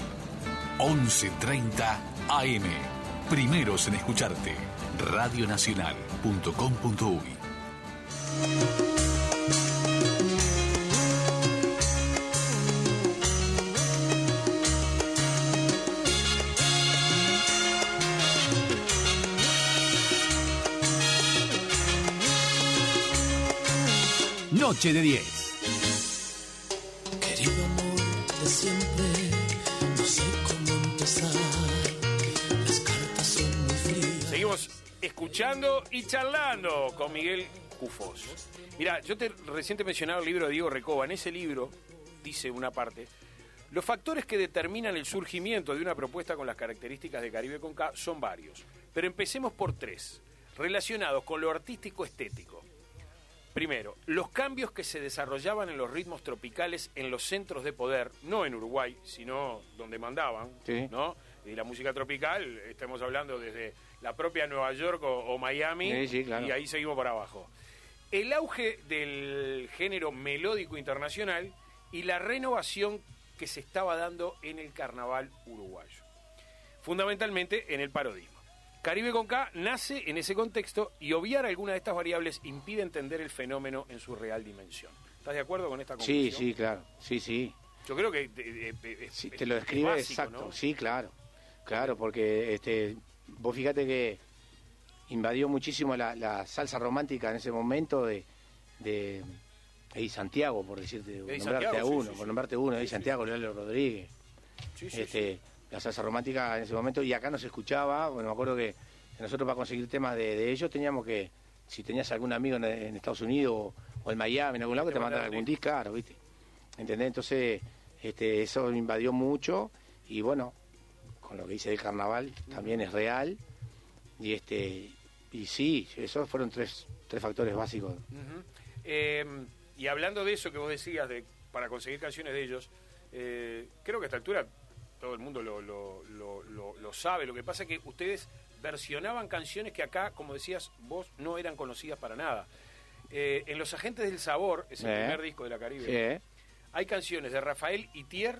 11.30 AM. Primeros en escucharte. Radionacional.com.uy Noche de 10.
Querido amor de siempre, no sé cómo empezar. Las cartas son muy frías.
Seguimos escuchando y charlando con Miguel Cufos. Mira, yo te recién te mencionaba el libro de Diego Recoba. En ese libro dice una parte, los factores que determinan el surgimiento de una propuesta con las características de Caribe con K son varios. Pero empecemos por tres, relacionados con lo artístico-estético. Primero, los cambios que se desarrollaban en los ritmos tropicales en los centros de poder, no en Uruguay, sino donde mandaban,
Sí.
¿no? Y la música tropical, estamos hablando desde la propia Nueva York o, o Miami,
Sí, sí, claro.
y ahí seguimos para abajo. El auge del género melódico internacional y la renovación que se estaba dando en el carnaval uruguayo. Fundamentalmente en el parodismo. Caribe con K nace en ese contexto y obviar alguna de estas variables impide entender el fenómeno en su real dimensión. ¿Estás de acuerdo con esta
Sí,
conclusión?
sí, claro. Sí, sí.
Yo creo que eh, eh, es-
Sí, te lo
es
describe
básico,
exacto.
¿no?
Sí, claro. Claro, porque este, vos fíjate que invadió muchísimo la, la salsa romántica en ese momento de, de Eddie Santiago, por decirte, nombrarte
Santiago,
a
sí,
uno,
sí,
por
sí.
nombrarte uno, Eddie
Sí,
Santiago, Lalo Rodríguez,
Sí, sí,
este, la salsa romántica en ese momento, y acá no se escuchaba, bueno, me acuerdo que nosotros para conseguir temas de, de ellos teníamos que, si tenías algún amigo en, en Estados Unidos o, o en Miami, en algún lado, que
Te
te mandaran algún disco, claro, ¿viste? ¿Entendés? Entonces, este, eso me invadió mucho, y bueno, con lo que hice del carnaval también es real, y este, y sí, esos fueron tres, tres factores básicos.
Eh, y hablando de eso que vos decías, de para conseguir canciones de ellos, eh, creo que a esta altura todo el mundo lo, lo, lo, lo- lo sabe. Lo que pasa es que ustedes versionaban canciones que acá, como decías vos, no eran conocidas para nada. Eh, en Los Agentes del Sabor, es el
Eh.
primer disco de la Caribe, hay canciones de Rafael Itier,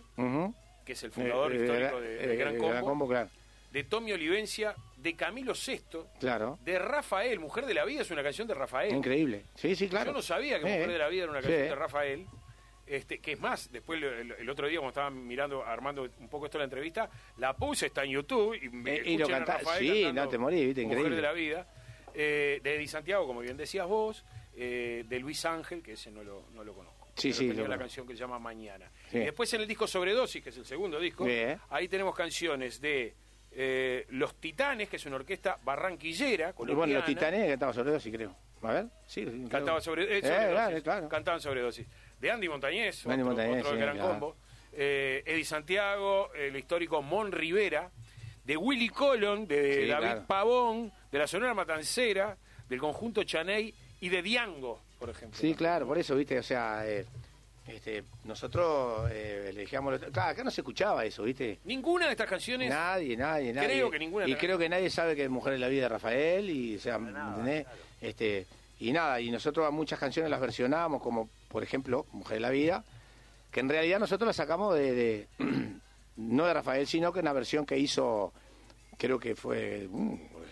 que es el fundador
Eh,
histórico de, de Gran Combo,
claro.
de Tommy Olivencia, de Camilo Sesto,
Claro.
de Rafael, Mujer de la Vida es una canción de Rafael.
Increíble. Sí, sí, claro.
Yo no sabía que Mujer de la Vida era una canción
sí.
de Rafael. Este, que es más, después el, el otro día cuando estaba mirando, armando un poco esto de la entrevista, la puse, está en YouTube y, me
Eh, y lo
escuchen a
canta-
Rafael
sí,
cantando
no te viste,
Mujer
increíble.
de la Vida, eh, de Eddie Santiago, como bien decías vos, eh, de Luis Ángel, que ese no lo, no lo conozco.
Sí, sí,
tenía
lo
la canción que se llama Mañana.
Sí.
Y después en el disco Sobredosis, que es el segundo disco,
Bien.
ahí tenemos canciones de eh, Los Titanes, que es una orquesta barranquillera,
Y
colombiana.
bueno, los titanes cantaban sobre dos, sí, creo. A ver, sí. creo.
Cantaban sobre, eh, sobredosis.
claro.
Cantaban sobredosis. De Andy Montañez,
Andy
otro,
Montañez,
otro
sí,
gran
claro.
combo. Eh, Eddie Santiago, el histórico Mon Rivera, de Willy Colon, de
Sí,
David
claro.
Pavón, de la Sonora Matancera, del conjunto Chaney y de Diango, por ejemplo.
Sí, claro, por eso, viste, o sea, eh, este, nosotros eh, elegíamos... Claro, acá no se escuchaba eso, viste.
Ninguna de estas canciones.
Nadie, nadie, nadie.
Creo que ninguna de
Y creo que nadie sabe que es Mujer de la Vida de Rafael, y, o sea, ¿entendés? Este, y nada, y nosotros a muchas canciones las versionábamos, como por ejemplo, Mujer de la Vida, que en realidad nosotros las sacamos de, de- no de Rafael, sino que una versión que hizo, creo que fue, mm, pues,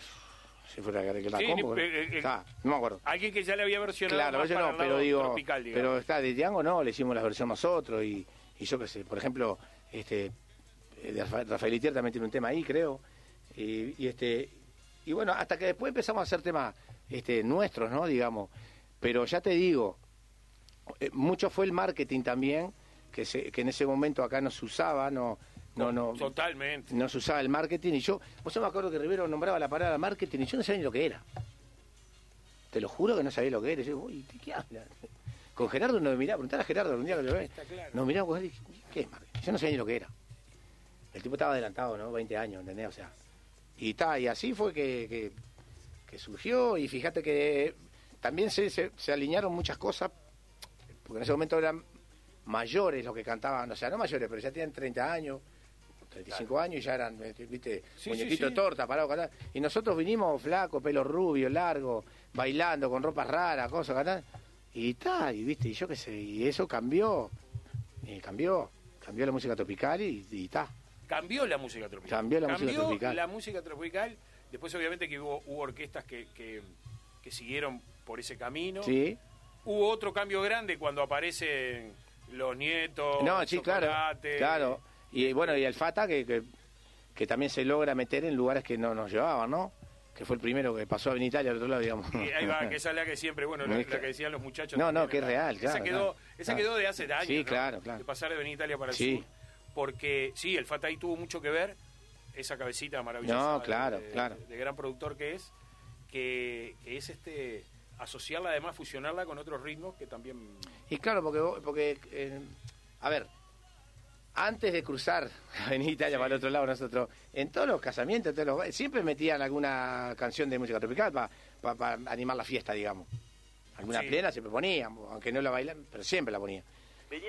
si fuera que la
Sí,
combo,
eh, eh,
está, no me acuerdo.
Alguien que ya le había versionado
Claro,
más
yo
para
no, pero digo,
tropical,
pero está de Django no, le hicimos la versión nosotros y, y yo qué sé, por ejemplo, este eh, de Rafa- Rafael Itier también tiene un tema ahí, creo. Y, y este y bueno, hasta que después empezamos a hacer temas este nuestros, ¿no? digamos. Pero ya te digo, eh, mucho fue el marketing también que se, que en ese momento acá no se usaba, no no no
Totalmente.
no se usaba el marketing y yo, vos me acuerdo que Rivero nombraba la palabra marketing y yo no sabía ni lo que era. Te lo juro que no sabía lo que era. Y yo, uy, ¿de qué hablan? Con Gerardo nos miraba, preguntale a Gerardo un día que lo ve.
Claro.
Nos miraba con él y dije, ¿qué es marketing? Yo no sabía ni lo que era. El tipo estaba adelantado, ¿no? 20 años, ¿entendés? O sea, y está, y así fue que, que, que surgió y fíjate que también se, se, se alinearon muchas cosas, porque en ese momento eran mayores los que cantaban, o sea, no mayores, pero ya tenían 30 años, 35 años y ya eran, eh, viste,
Sí,
muñequito
sí,
de
sí.
torta, parado, cantando. Y nosotros vinimos flacos, pelo rubio, largo, bailando, con ropas raras, cosas, cantando. Y tal, y viste, y yo qué sé, y eso cambió, y cambió, cambió la música tropical y y está.
cambió la música tropical.
Cambió la música tropical.
la música tropical. Después, obviamente, que hubo, hubo orquestas que, que, que siguieron por ese camino.
Sí,
Hubo otro cambio grande cuando aparecen los nietos.
No, sí, claro, claro. Y bueno, y el Fata que, que, que también se logra meter en lugares que no nos llevaban, ¿no? Que fue el primero que pasó a Italia al otro lado, digamos.
Y ahí va, que esa es la que siempre, bueno, la, que decían los muchachos.
No, no, que es real,
Esa
claro,
quedó,
claro,
esa quedó de hace años.
Sí,
¿no?
claro, claro.
De pasar de Benitalia para el
Sí.
sur. Porque, sí, el Fata ahí tuvo mucho que ver, esa cabecita maravillosa.
No,
de-
claro,
de,
claro.
De, gran productor que es, que, que es este asociarla, además, fusionarla con otros ritmos que también.
Y claro, porque, vos- porque eh, a ver, antes de cruzar Avenida Italia para el otro lado nosotros, en todos los casamientos, en todos los siempre metían alguna canción de música tropical para animar la fiesta, digamos. Alguna
Sí.
plena siempre ponían, aunque no la bailan, pero siempre la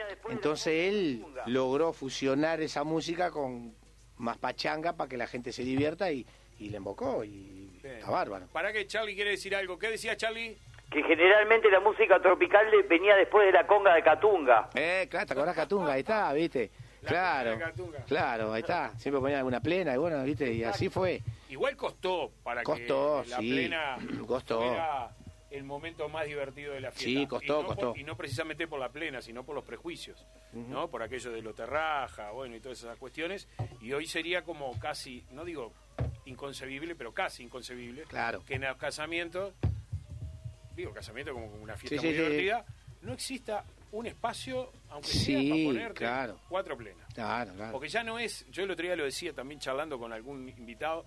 después de la
Entonces él logró fusionar esa música con más pachanga para que la gente se divierta y, y le embocó y. está bárbaro.
Para que Charlie quiere decir algo. ¿Qué decía Charlie?
Que generalmente la música tropical venía después de la conga de Catunga.
Eh, claro, ¿te acordás Catunga? Ahí está, ¿viste?
La
claro, claro, ahí está. Siempre ponían alguna plena y bueno, ¿viste? Y así fue.
Igual costó para
Costó,
que la
sí.
plena
Costó.
fuera el momento más divertido de la fiesta.
Sí, costó,
y no por-
costó.
y no precisamente por la plena, sino por los prejuicios, ¿no? Por aquello de lo terraja, bueno, y todas esas cuestiones. Y hoy sería como casi, no digo inconcebible, pero casi inconcebible,
Claro.
que en los casamientos, digo casamiento como una fiesta
Sí,
muy
sí, sí.
divertida, no exista un espacio, aunque
Sí,
sea para ponerte
claro.
cuatro plenas.
Claro, claro.
Porque ya no es, yo el otro día lo decía también charlando con algún invitado,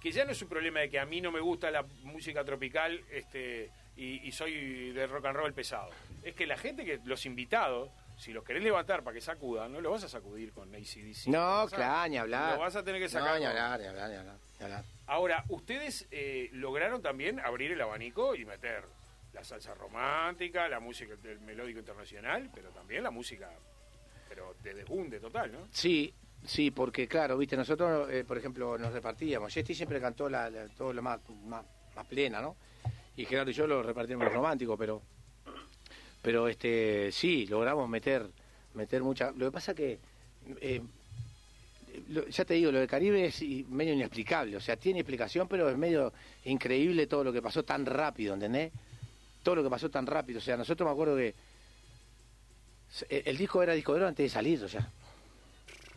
que ya no es un problema de que a mí no me gusta la música tropical este y, y soy de rock and roll pesado. Es que la gente que, los invitados, si los querés levantar para que sacudan, no los vas a sacudir con ACDC.
No,
a-
claro, ni hablar.
Lo vas a tener que sacar.
No, ni hablar, ni hablar, ni hablar, ni hablar.
Ahora, ustedes eh, lograron también abrir el abanico y meter la salsa romántica, la música del melódico internacional, pero también la música, pero de desbunde total, ¿no?
Sí, sí, porque claro, viste, nosotros, eh, por ejemplo, nos repartíamos. Jessy siempre cantó la, la- todo lo más, más, más plena, ¿no? Y Gerardo y yo lo repartíamos lo romántico, pero, pero este, sí, logramos meter, meter mucha. Lo que pasa que, eh, lo- ya te digo, lo de Caribe es medio inexplicable, o sea, tiene explicación, pero es medio increíble todo lo que pasó tan rápido, ¿entendés? Todo lo que pasó tan rápido, o sea, nosotros me acuerdo que el, el disco era disco de oro antes de salir, o sea.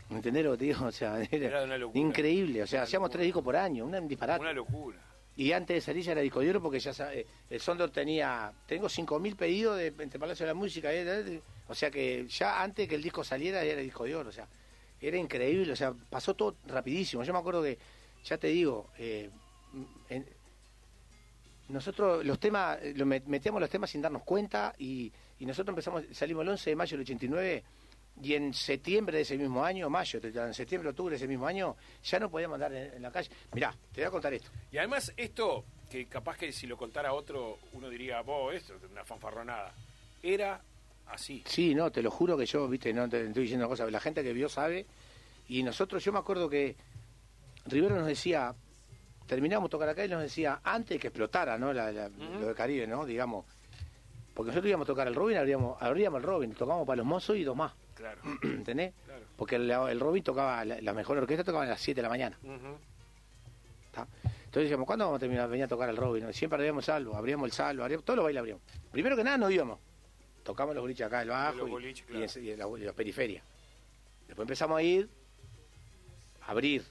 ¿Me entendés lo que te digo? O sea, era,
Era una locura.
increíble. O sea, hacíamos
locura.
tres discos por año, un disparate.
Una locura.
Y antes de salir ya era disco de oro porque ya sabe, el Sondor tenía, tengo 5.000 pedidos de, entre Palacio de la Música, eh, de- de- o sea que ya antes que el disco saliera era disco de oro, o sea, era increíble, o sea, pasó todo rapidísimo. Yo me acuerdo que, ya te digo, eh, en- nosotros los temas, eh, lo met- metíamos los temas sin darnos cuenta y, y nosotros empezamos, salimos el 11 de mayo del 89 y en septiembre de ese mismo año, mayo, en septiembre, octubre de ese mismo año, ya no podíamos andar en, en la calle. Mirá, te voy a contar esto.
Y además esto, que capaz que si lo contara otro, uno diría, vos, esto es una fanfarronada. Era así.
Sí, no, te lo juro que yo, viste, no te estoy diciendo cosas, la gente que vio sabe. Y nosotros, yo me acuerdo que Rivero nos decía, terminamos tocar acá y nos decía, antes que explotara, ¿no? La- la- Lo de Caribe, ¿no? Digamos. Porque nosotros íbamos a tocar el Robin, abríamos, abríamos el Robin, tocábamos para los mozos y dos más,
Claro.
¿entendés?
Claro.
Porque el, el Robin tocaba, la, la mejor orquesta tocaba a las 7 de la mañana. Entonces decíamos, ¿cuándo vamos a terminar? Venía a tocar el Robin. Siempre abríamos salvo, abríamos el salvo, abríamos, todos los bailes abríamos. Primero que nada no íbamos. Tocamos los boliches acá, el bajo
los
y,
boliches,
y
claro.
en- y la, y la periferia. Después empezamos a ir, a abrir,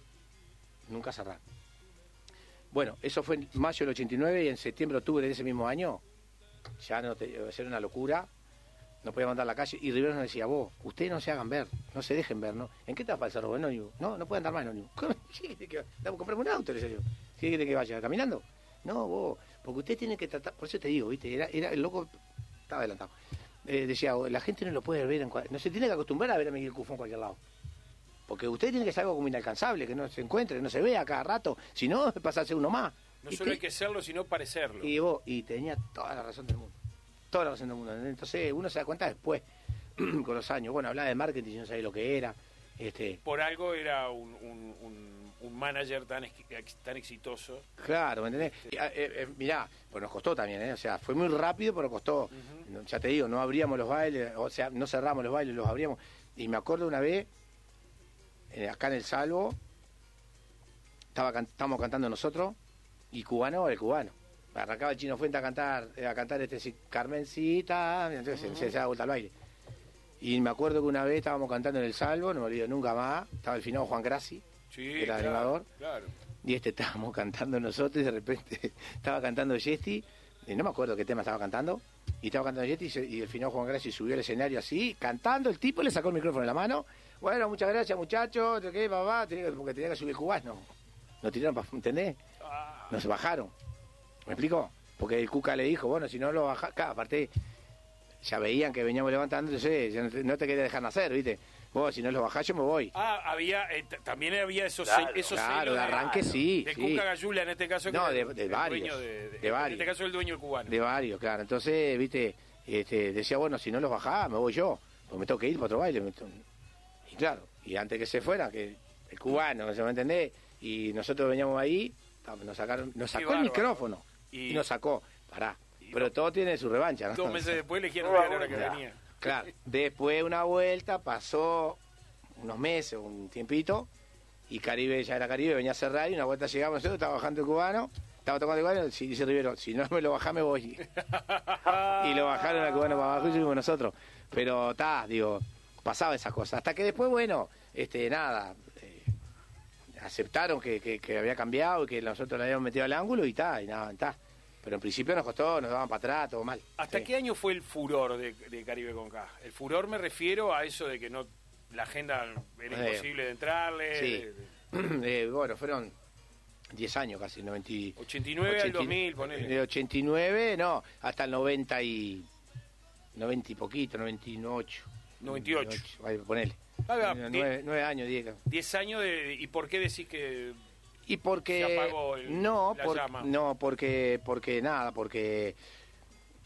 nunca cerrar. Bueno, eso fue en mayo del 89 y en septiembre, octubre de ese mismo año, ya no te, iba a ser una locura, no podíamos andar a la calle. Y Rivero nos decía, vos, ustedes no se hagan ver, no se dejen ver, ¿no? ¿En qué etapa el cerro? En ómnibus. No, no pueden andar más. ¿Cómo? ¿Qué que comprame un auto, le decía yo. ¿Qué quiere que vaya? ¿Caminando? No, vos, porque usted tiene que tratar, por eso te digo, ¿viste? Era, era el loco, estaba adelantado. Eh, decía, la gente no lo puede ver, en, cua- no se tiene que acostumbrar a ver a Miguel Cufón en cualquier lado. Porque usted tiene que ser algo como inalcanzable, que no se encuentre, que no se vea cada rato, si no, pasa a ser uno más.
No solo hay que serlo, sino parecerlo.
Y vos, y tenía toda la razón del mundo. Toda la razón del mundo. Entonces uno se da cuenta después, con los años. Bueno, hablaba de marketing y no sabía lo que era. Este,
Por algo era un, un, un- un manager tan, tan exitoso.
claro, ¿me entendés? Y, ah, eh, eh, mirá, pues nos costó también, ¿eh? O sea, fue muy rápido, pero costó. Ya te digo, no abríamos los bailes, o sea, no cerramos los bailes, los abríamos. Y me acuerdo una vez, eh, acá en el Salvo, estaba estábamos cantando nosotros, y cubano, el cubano. Arrancaba el chino Fuente a cantar, eh, a cantar este Carmencita, entonces se- se, se da vuelta al baile. Y me acuerdo que una vez estábamos cantando en el Salvo, no me olvido nunca más, estaba el finado Juan Grassi,
Sí,
Era
claro,
animador.
Claro.
y este estábamos cantando nosotros y de repente estaba cantando Yesti, y no me acuerdo qué tema estaba cantando, y estaba cantando Yesti y, se- y el final Juan Gracia subió al escenario así, cantando, el tipo le sacó el micrófono en la mano, bueno, muchas gracias muchachos, ¿de qué papá? Tenía que- porque tenía que subir cubano, no tiraron para, ¿entendés?
Ah,
No se bajaron, ¿me explico? Porque el Cuca le dijo, bueno, si no lo bajas, acá, aparte ya veían que veníamos levantando, entonces no te, quería dejar nacer, ¿viste? Vos, si no lo bajás, yo me voy.
Ah, había, eh, también había esos,
Claro,
esos
claro, de arranque sí,
de
sí.
Cuca Gallula en este caso.
No, de- de
el
varios,
de,
de varios.
En este caso el dueño cubano.
De varios, claro. Entonces, viste, este, decía, bueno, si no los bajaba, me voy yo, pues me tengo que ir para otro baile. Y claro, y antes que se fuera, que el cubano, ¿se me entendés? Y nosotros veníamos ahí, nos sacaron, nos sacó el micrófono
Y-
y, nos sacó, pará. Pero todo tiene su revancha, ¿no?
Dos meses después
No,
a la hora que
ya.
venía.
Claro, después una vuelta, pasó unos meses, un tiempito, y Caribe ya era Caribe, venía a cerrar, y una vuelta llegamos nosotros, estaba bajando el cubano, estaba tocando el cubano, si dice Rivero, si no me lo bajás me voy. y lo bajaron al cubano para abajo y subimos nosotros. Pero está, digo, pasaba esas cosas. Hasta que después, bueno, este, nada, aceptaron que, que, que había cambiado y que nosotros le habíamos metido al ángulo y está, y nada, está. Pero en principio nos costó, nos daban para atrás, todo mal.
¿Hasta
Sí.
qué año fue el furor de, de Caribe con K? El furor me refiero a eso de que no la agenda era
Eh,
imposible de entrarle.
sí.
de-
Eh, bueno, fueron 10 años casi, 90 y-
89 al
80 y-
2000, ponele.
De 89, no, hasta el 90 y... 90 y poquito, 98.
98.
Ahí, ponele.
Ahí va,
nueve, nueve años, 10.
10 años de... ¿Y por qué decís que
Y porque
Se apagó el-
no,
la
por-
llama.
no, porque porque nada, porque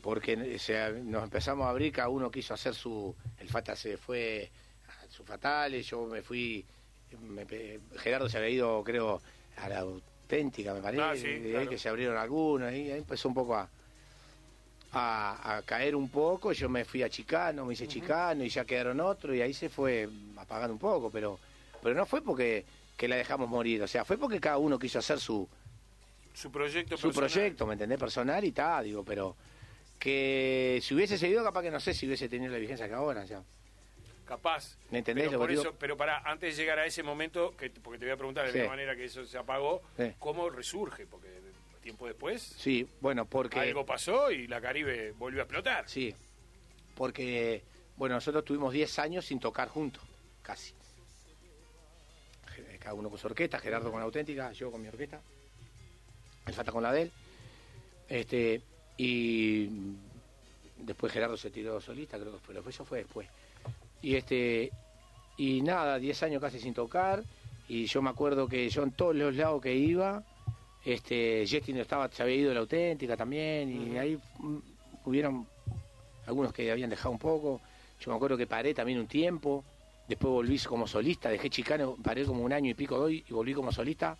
porque se- nos empezamos a abrir, cada uno quiso hacer su el Fata se fue a sus fatales, yo me fui me Gerardo se había ido, creo, a la auténtica, me parece,
Ah, sí,
y
claro.
que se abrieron algunos y ahí empezó un poco a a, a caer un poco, yo me fui a Chicano, me hice Chicano y ya quedaron otros y ahí se fue apagando un poco, pero pero no fue porque que la dejamos morir, o sea, fue porque cada uno quiso hacer su
su proyecto
su
personal-
proyecto, ¿me entendés? Personal y tal, digo, pero que si hubiese seguido, capaz que no sé si hubiese tenido la vigencia que ahora, ya.
Capaz.
¿Me entendés
Pero, por eso, pero para antes de llegar a ese momento, que, porque te voy a preguntar de
Sí.
qué manera que eso se apagó,
Sí.
¿cómo resurge? Porque tiempo después
Sí, bueno, porque...
algo pasó y la Caribe volvió a explotar.
Sí, porque, bueno, nosotros tuvimos 10 años sin tocar juntos, casi. Cada uno con su orquesta, Gerardo con la auténtica, yo con mi orquesta, el Fata con la de él. Este, y después Gerardo se tiró solista, creo que fue, eso fue después. Y este, y nada, 10 años casi sin tocar, y yo me acuerdo que yo en todos los lados que iba, este, Justin estaba, se había ido la auténtica también, y ahí mm, hubieron algunos que habían dejado un poco. Yo me acuerdo que paré también un tiempo, después volví como solista, dejé chicano, paré como un año y pico doy y volví como solista.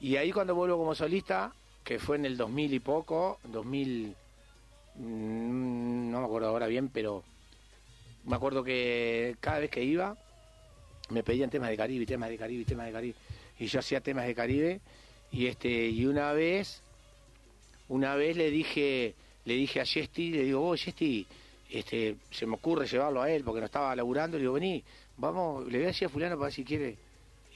Y ahí cuando vuelvo como solista, que fue en el 2000 y poco, 2000, mm, no me acuerdo ahora bien, pero me acuerdo que cada vez que iba, me pedían temas de Caribe, temas de Caribe, temas de Caribe. Y yo hacía temas de Caribe, y este, y una vez, una vez le dije, le dije a Yesti, le digo, vos Yesti, este, se me ocurre llevarlo a él porque no estaba laburando, le digo, vení, vamos, le voy a decir a fulano para ver si quiere.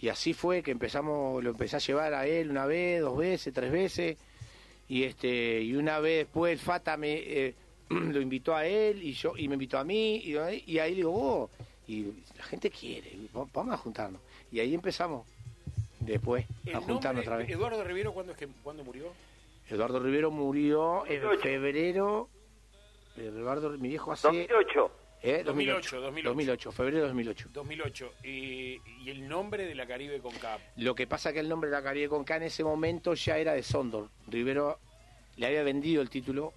Y así fue que empezamos, lo empecé a llevar a él una vez, dos veces, tres veces, y este, y una vez después el Fata me eh, lo invitó a él y yo, y me invitó a mí, y, ahí le digo, vos, y la gente quiere, va- vamos a juntarnos. Y ahí empezamos después a juntarnos otra vez.
Eduardo Rivero, ¿cuándo, es que, ¿cuándo murió?
Eduardo Rivero murió en
2008.
febrero. Eduardo, mi viejo hace.
2008.
¿eh?
2008, 2008.
2008, febrero de 2008.
2008. Y, y el nombre de la Caribe con Cap.
Lo que pasa que el nombre de la Caribe con K en ese momento ya era de Sondor. Rivero le había vendido el título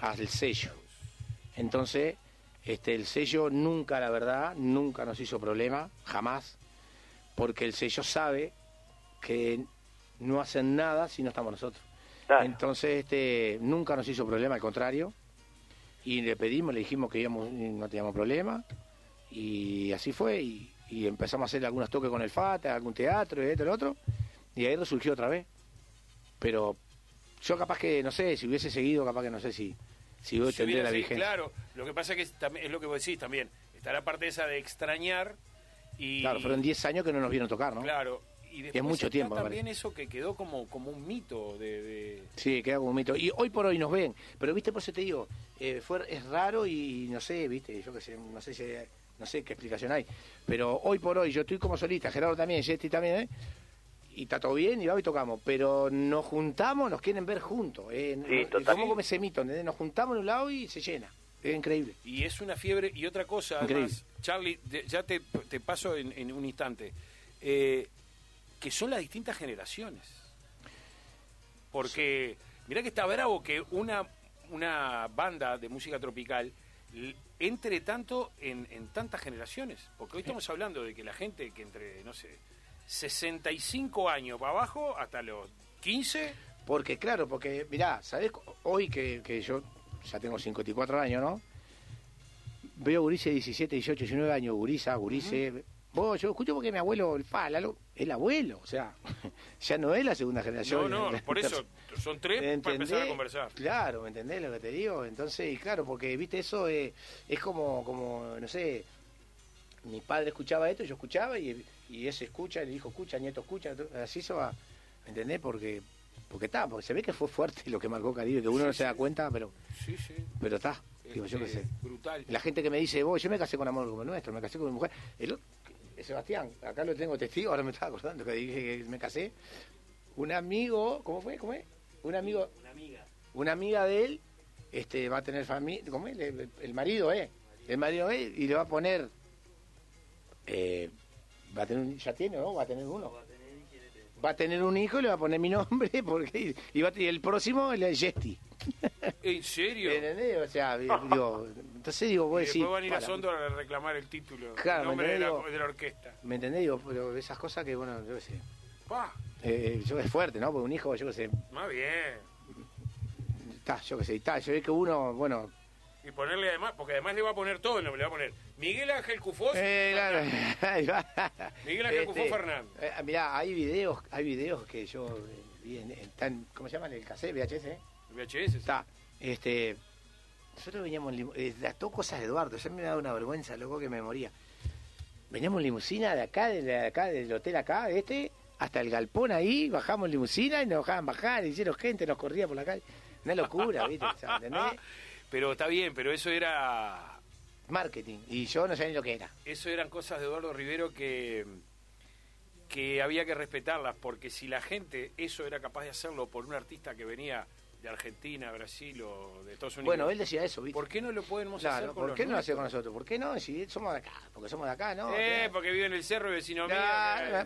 al sello. Entonces, este, el sello nunca, la verdad, nunca nos hizo problema, jamás, porque el sello sabe que no hacen nada si no estamos nosotros.
Claro.
Entonces, este, nunca nos hizo problema, al contrario. Y le pedimos, le dijimos que íbamos, no teníamos problema. Y así fue. Y, y empezamos a hacer algunos toques con el FATA, algún teatro, y esto y lo otro. Y ahí resurgió otra vez. Pero yo capaz que, no sé, si hubiese seguido, capaz que no sé si, si hoy
Si
la vigencia.
Claro, lo que pasa que es, también- es lo que vos decís también. Está la parte esa de extrañar y...
Claro, fueron 10 años que no nos vieron tocar, ¿no?
Claro. Y después
mucho
está
tiempo,
también eso que quedó como, como un mito de... de-
Sí, queda como un mito. Y hoy por hoy nos ven. Pero, viste, por eso te digo, eh, fue, es raro y no sé, viste, yo qué sé, no sé si, no sé qué explicación hay. Pero hoy por hoy yo estoy como solista, Gerardo también, Jesti también, ¿eh? Y está todo bien y va y tocamos. Pero nos juntamos, nos quieren ver juntos. ¿eh?
Sí.
Como como ese mito, ¿entendés? Nos juntamos en un lado y se llena. Es increíble.
Y es una fiebre. Y otra cosa, además, Charlie, ya te, te paso en, en un instante, eh, que son las distintas generaciones. Porque, mirá que está bravo que una, una banda de música tropical entre tanto en, en tantas generaciones. Porque hoy estamos hablando de que la gente que entre, no sé, 65 años para abajo hasta los 15,
Porque, claro, porque, mirá, ¿sabés? Hoy que, que yo ya tengo 54 años, ¿no? Veo gurises de 17, 18, 19 años, gurisa, gurises. Vos, yo escucho porque mi abuelo, el fa, Lalo, el abuelo, o sea, ya no es la segunda generación.
no, no, por eso son tres para empezar a conversar.
Claro, ¿me entendés lo que te digo? Entonces, y claro, porque, viste, eso eh, es como, como, no sé, mi padre escuchaba esto, yo escuchaba y y ese escucha, el hijo escucha, el nieto escucha, así se va, ¿me entendés? Porque porque está, porque se ve que fue fuerte lo que marcó Caribe, que uno no se da cuenta, pero
Sí, sí.
pero está, digo yo qué
Este,
sé.
Brutal.
La gente que me dice, vos, yo me casé con amor como nuestro, me casé con mi mujer. El, otro- eh, Sebastián, acá lo tengo testigo, ahora me estaba acordando que dije que me casé. Un amigo, ¿cómo fue? ¿Cómo es? Un amigo,
Una amiga.
una amiga de él, este, va a tener familia, ¿cómo es? El, el marido, ¿eh? El marido, ¿eh? Y le va a poner, eh, va a tener, un- ya tiene, ¿no? Va a tener uno.
Va a tener
a un hijo y le va a poner mi nombre, porque y, va a- y el próximo el Yesti.
¿En serio?
¿Entendés? O sea, digo, entonces digo,
Y
vos
después
decís,
van a ir a Sondor a reclamar el título.
Claro,
el nombre
¿me
de la,
entendés?
de la orquesta.
¿Me entendés? Digo, pero esas cosas que, bueno, yo qué sé.
Pa,
Eh, yo es fuerte, ¿no? Porque un hijo, yo qué sé.
más bien.
Está, yo qué sé. Está, yo ve que uno, bueno.
Y ponerle además, porque además le va a poner todo el nombre, le va a poner Miguel Ángel Cufós.
Eh, claro.
Miguel Ángel Cufó Fernández.
eh, mirá, hay videos, hay videos que yo eh, vi en, en tan, ¿cómo se llama? El cassette, VHS, ¿eh?
VHS. sí.
Está, este. Nosotros veníamos en limu- eh, las dos cosas de Eduardo, ya me da una vergüenza, loco, que me moría. Veníamos en limusina de acá, de, la- acá, del hotel acá, de este, hasta el galpón ahí, bajamos en limusina y nos dejaban bajar, hicieron gente, nos corría por la calle. Una locura, ¿viste? ¿entendés?
Pero está bien, pero eso era
Marketing. Y yo no sabía ni lo que era.
eso eran cosas de Eduardo Rivero que que había que respetarlas porque si la gente eso era capaz de hacerlo por un artista que venía de Argentina, Brasil o de Estados Unidos.
Bueno, él decía eso, ¿viste?
¿Por qué no lo podemos hacer con
¿por qué no lo hacía con nosotros? ¿Por qué no? Si somos de acá, porque somos de acá, ¿no?
Eh,
Claro.
porque vive en el cerro y vecino mío.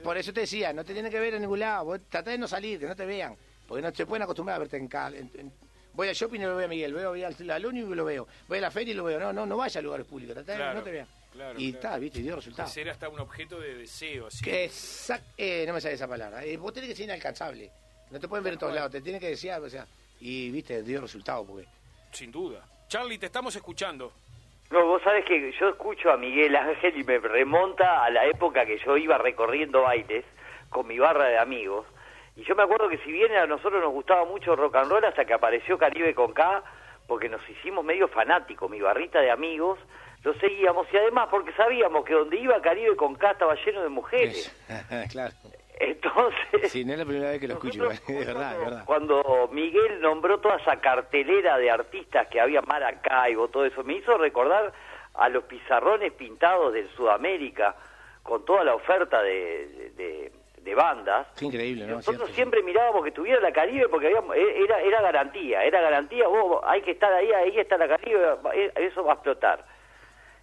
Por eso te decía, no te tienen que ver en ningún lado, vos tratá de no salir, que no te vean, porque no se pueden acostumbrar a verte en cal. en- en- voy al shopping y lo veo a Miguel, veo voy al, al Uni y lo veo, voy a la feria y lo veo, no, no, no vaya a lugares públicos, tratá
Claro,
no te
claro,
y
claro.
está, viste, y dio resultado.
Ser hasta un objeto de deseo, así.
Que exact, eh, no me sale esa palabra, eh, vos tenés que ser inalcanzable, no te pueden ver en todos lados, te tienen que decir, o sea, y viste, dio resultado, porque
Sin duda. Charlie, te estamos escuchando.
No, vos sabés que yo escucho a Miguel Ángel y me remonta a la época que yo iba recorriendo bailes con mi barra de amigos. Y yo me acuerdo que si bien a nosotros nos gustaba mucho rock and roll hasta que apareció Caribe con K, porque nos hicimos medio fanáticos, mi barrita de amigos, lo seguíamos y además porque sabíamos que donde iba Caribe con K estaba lleno de mujeres.
claro.
Entonces...
Sí, no es la primera vez que lo escucho,
Nosotros,
igual, es verdad, es verdad.
Cuando Miguel nombró toda esa cartelera de artistas que había Maracaibo, todo eso, me hizo recordar a los pizarrones pintados de Sudamérica con toda la oferta de, de- de bandas.
Qué increíble, ¿no?
Nosotros
Cierto.
siempre mirábamos que tuviera la Caribe porque había, e, era, era garantía, era garantía, vos hay que estar ahí, ahí está la Caribe, e- eso va a explotar.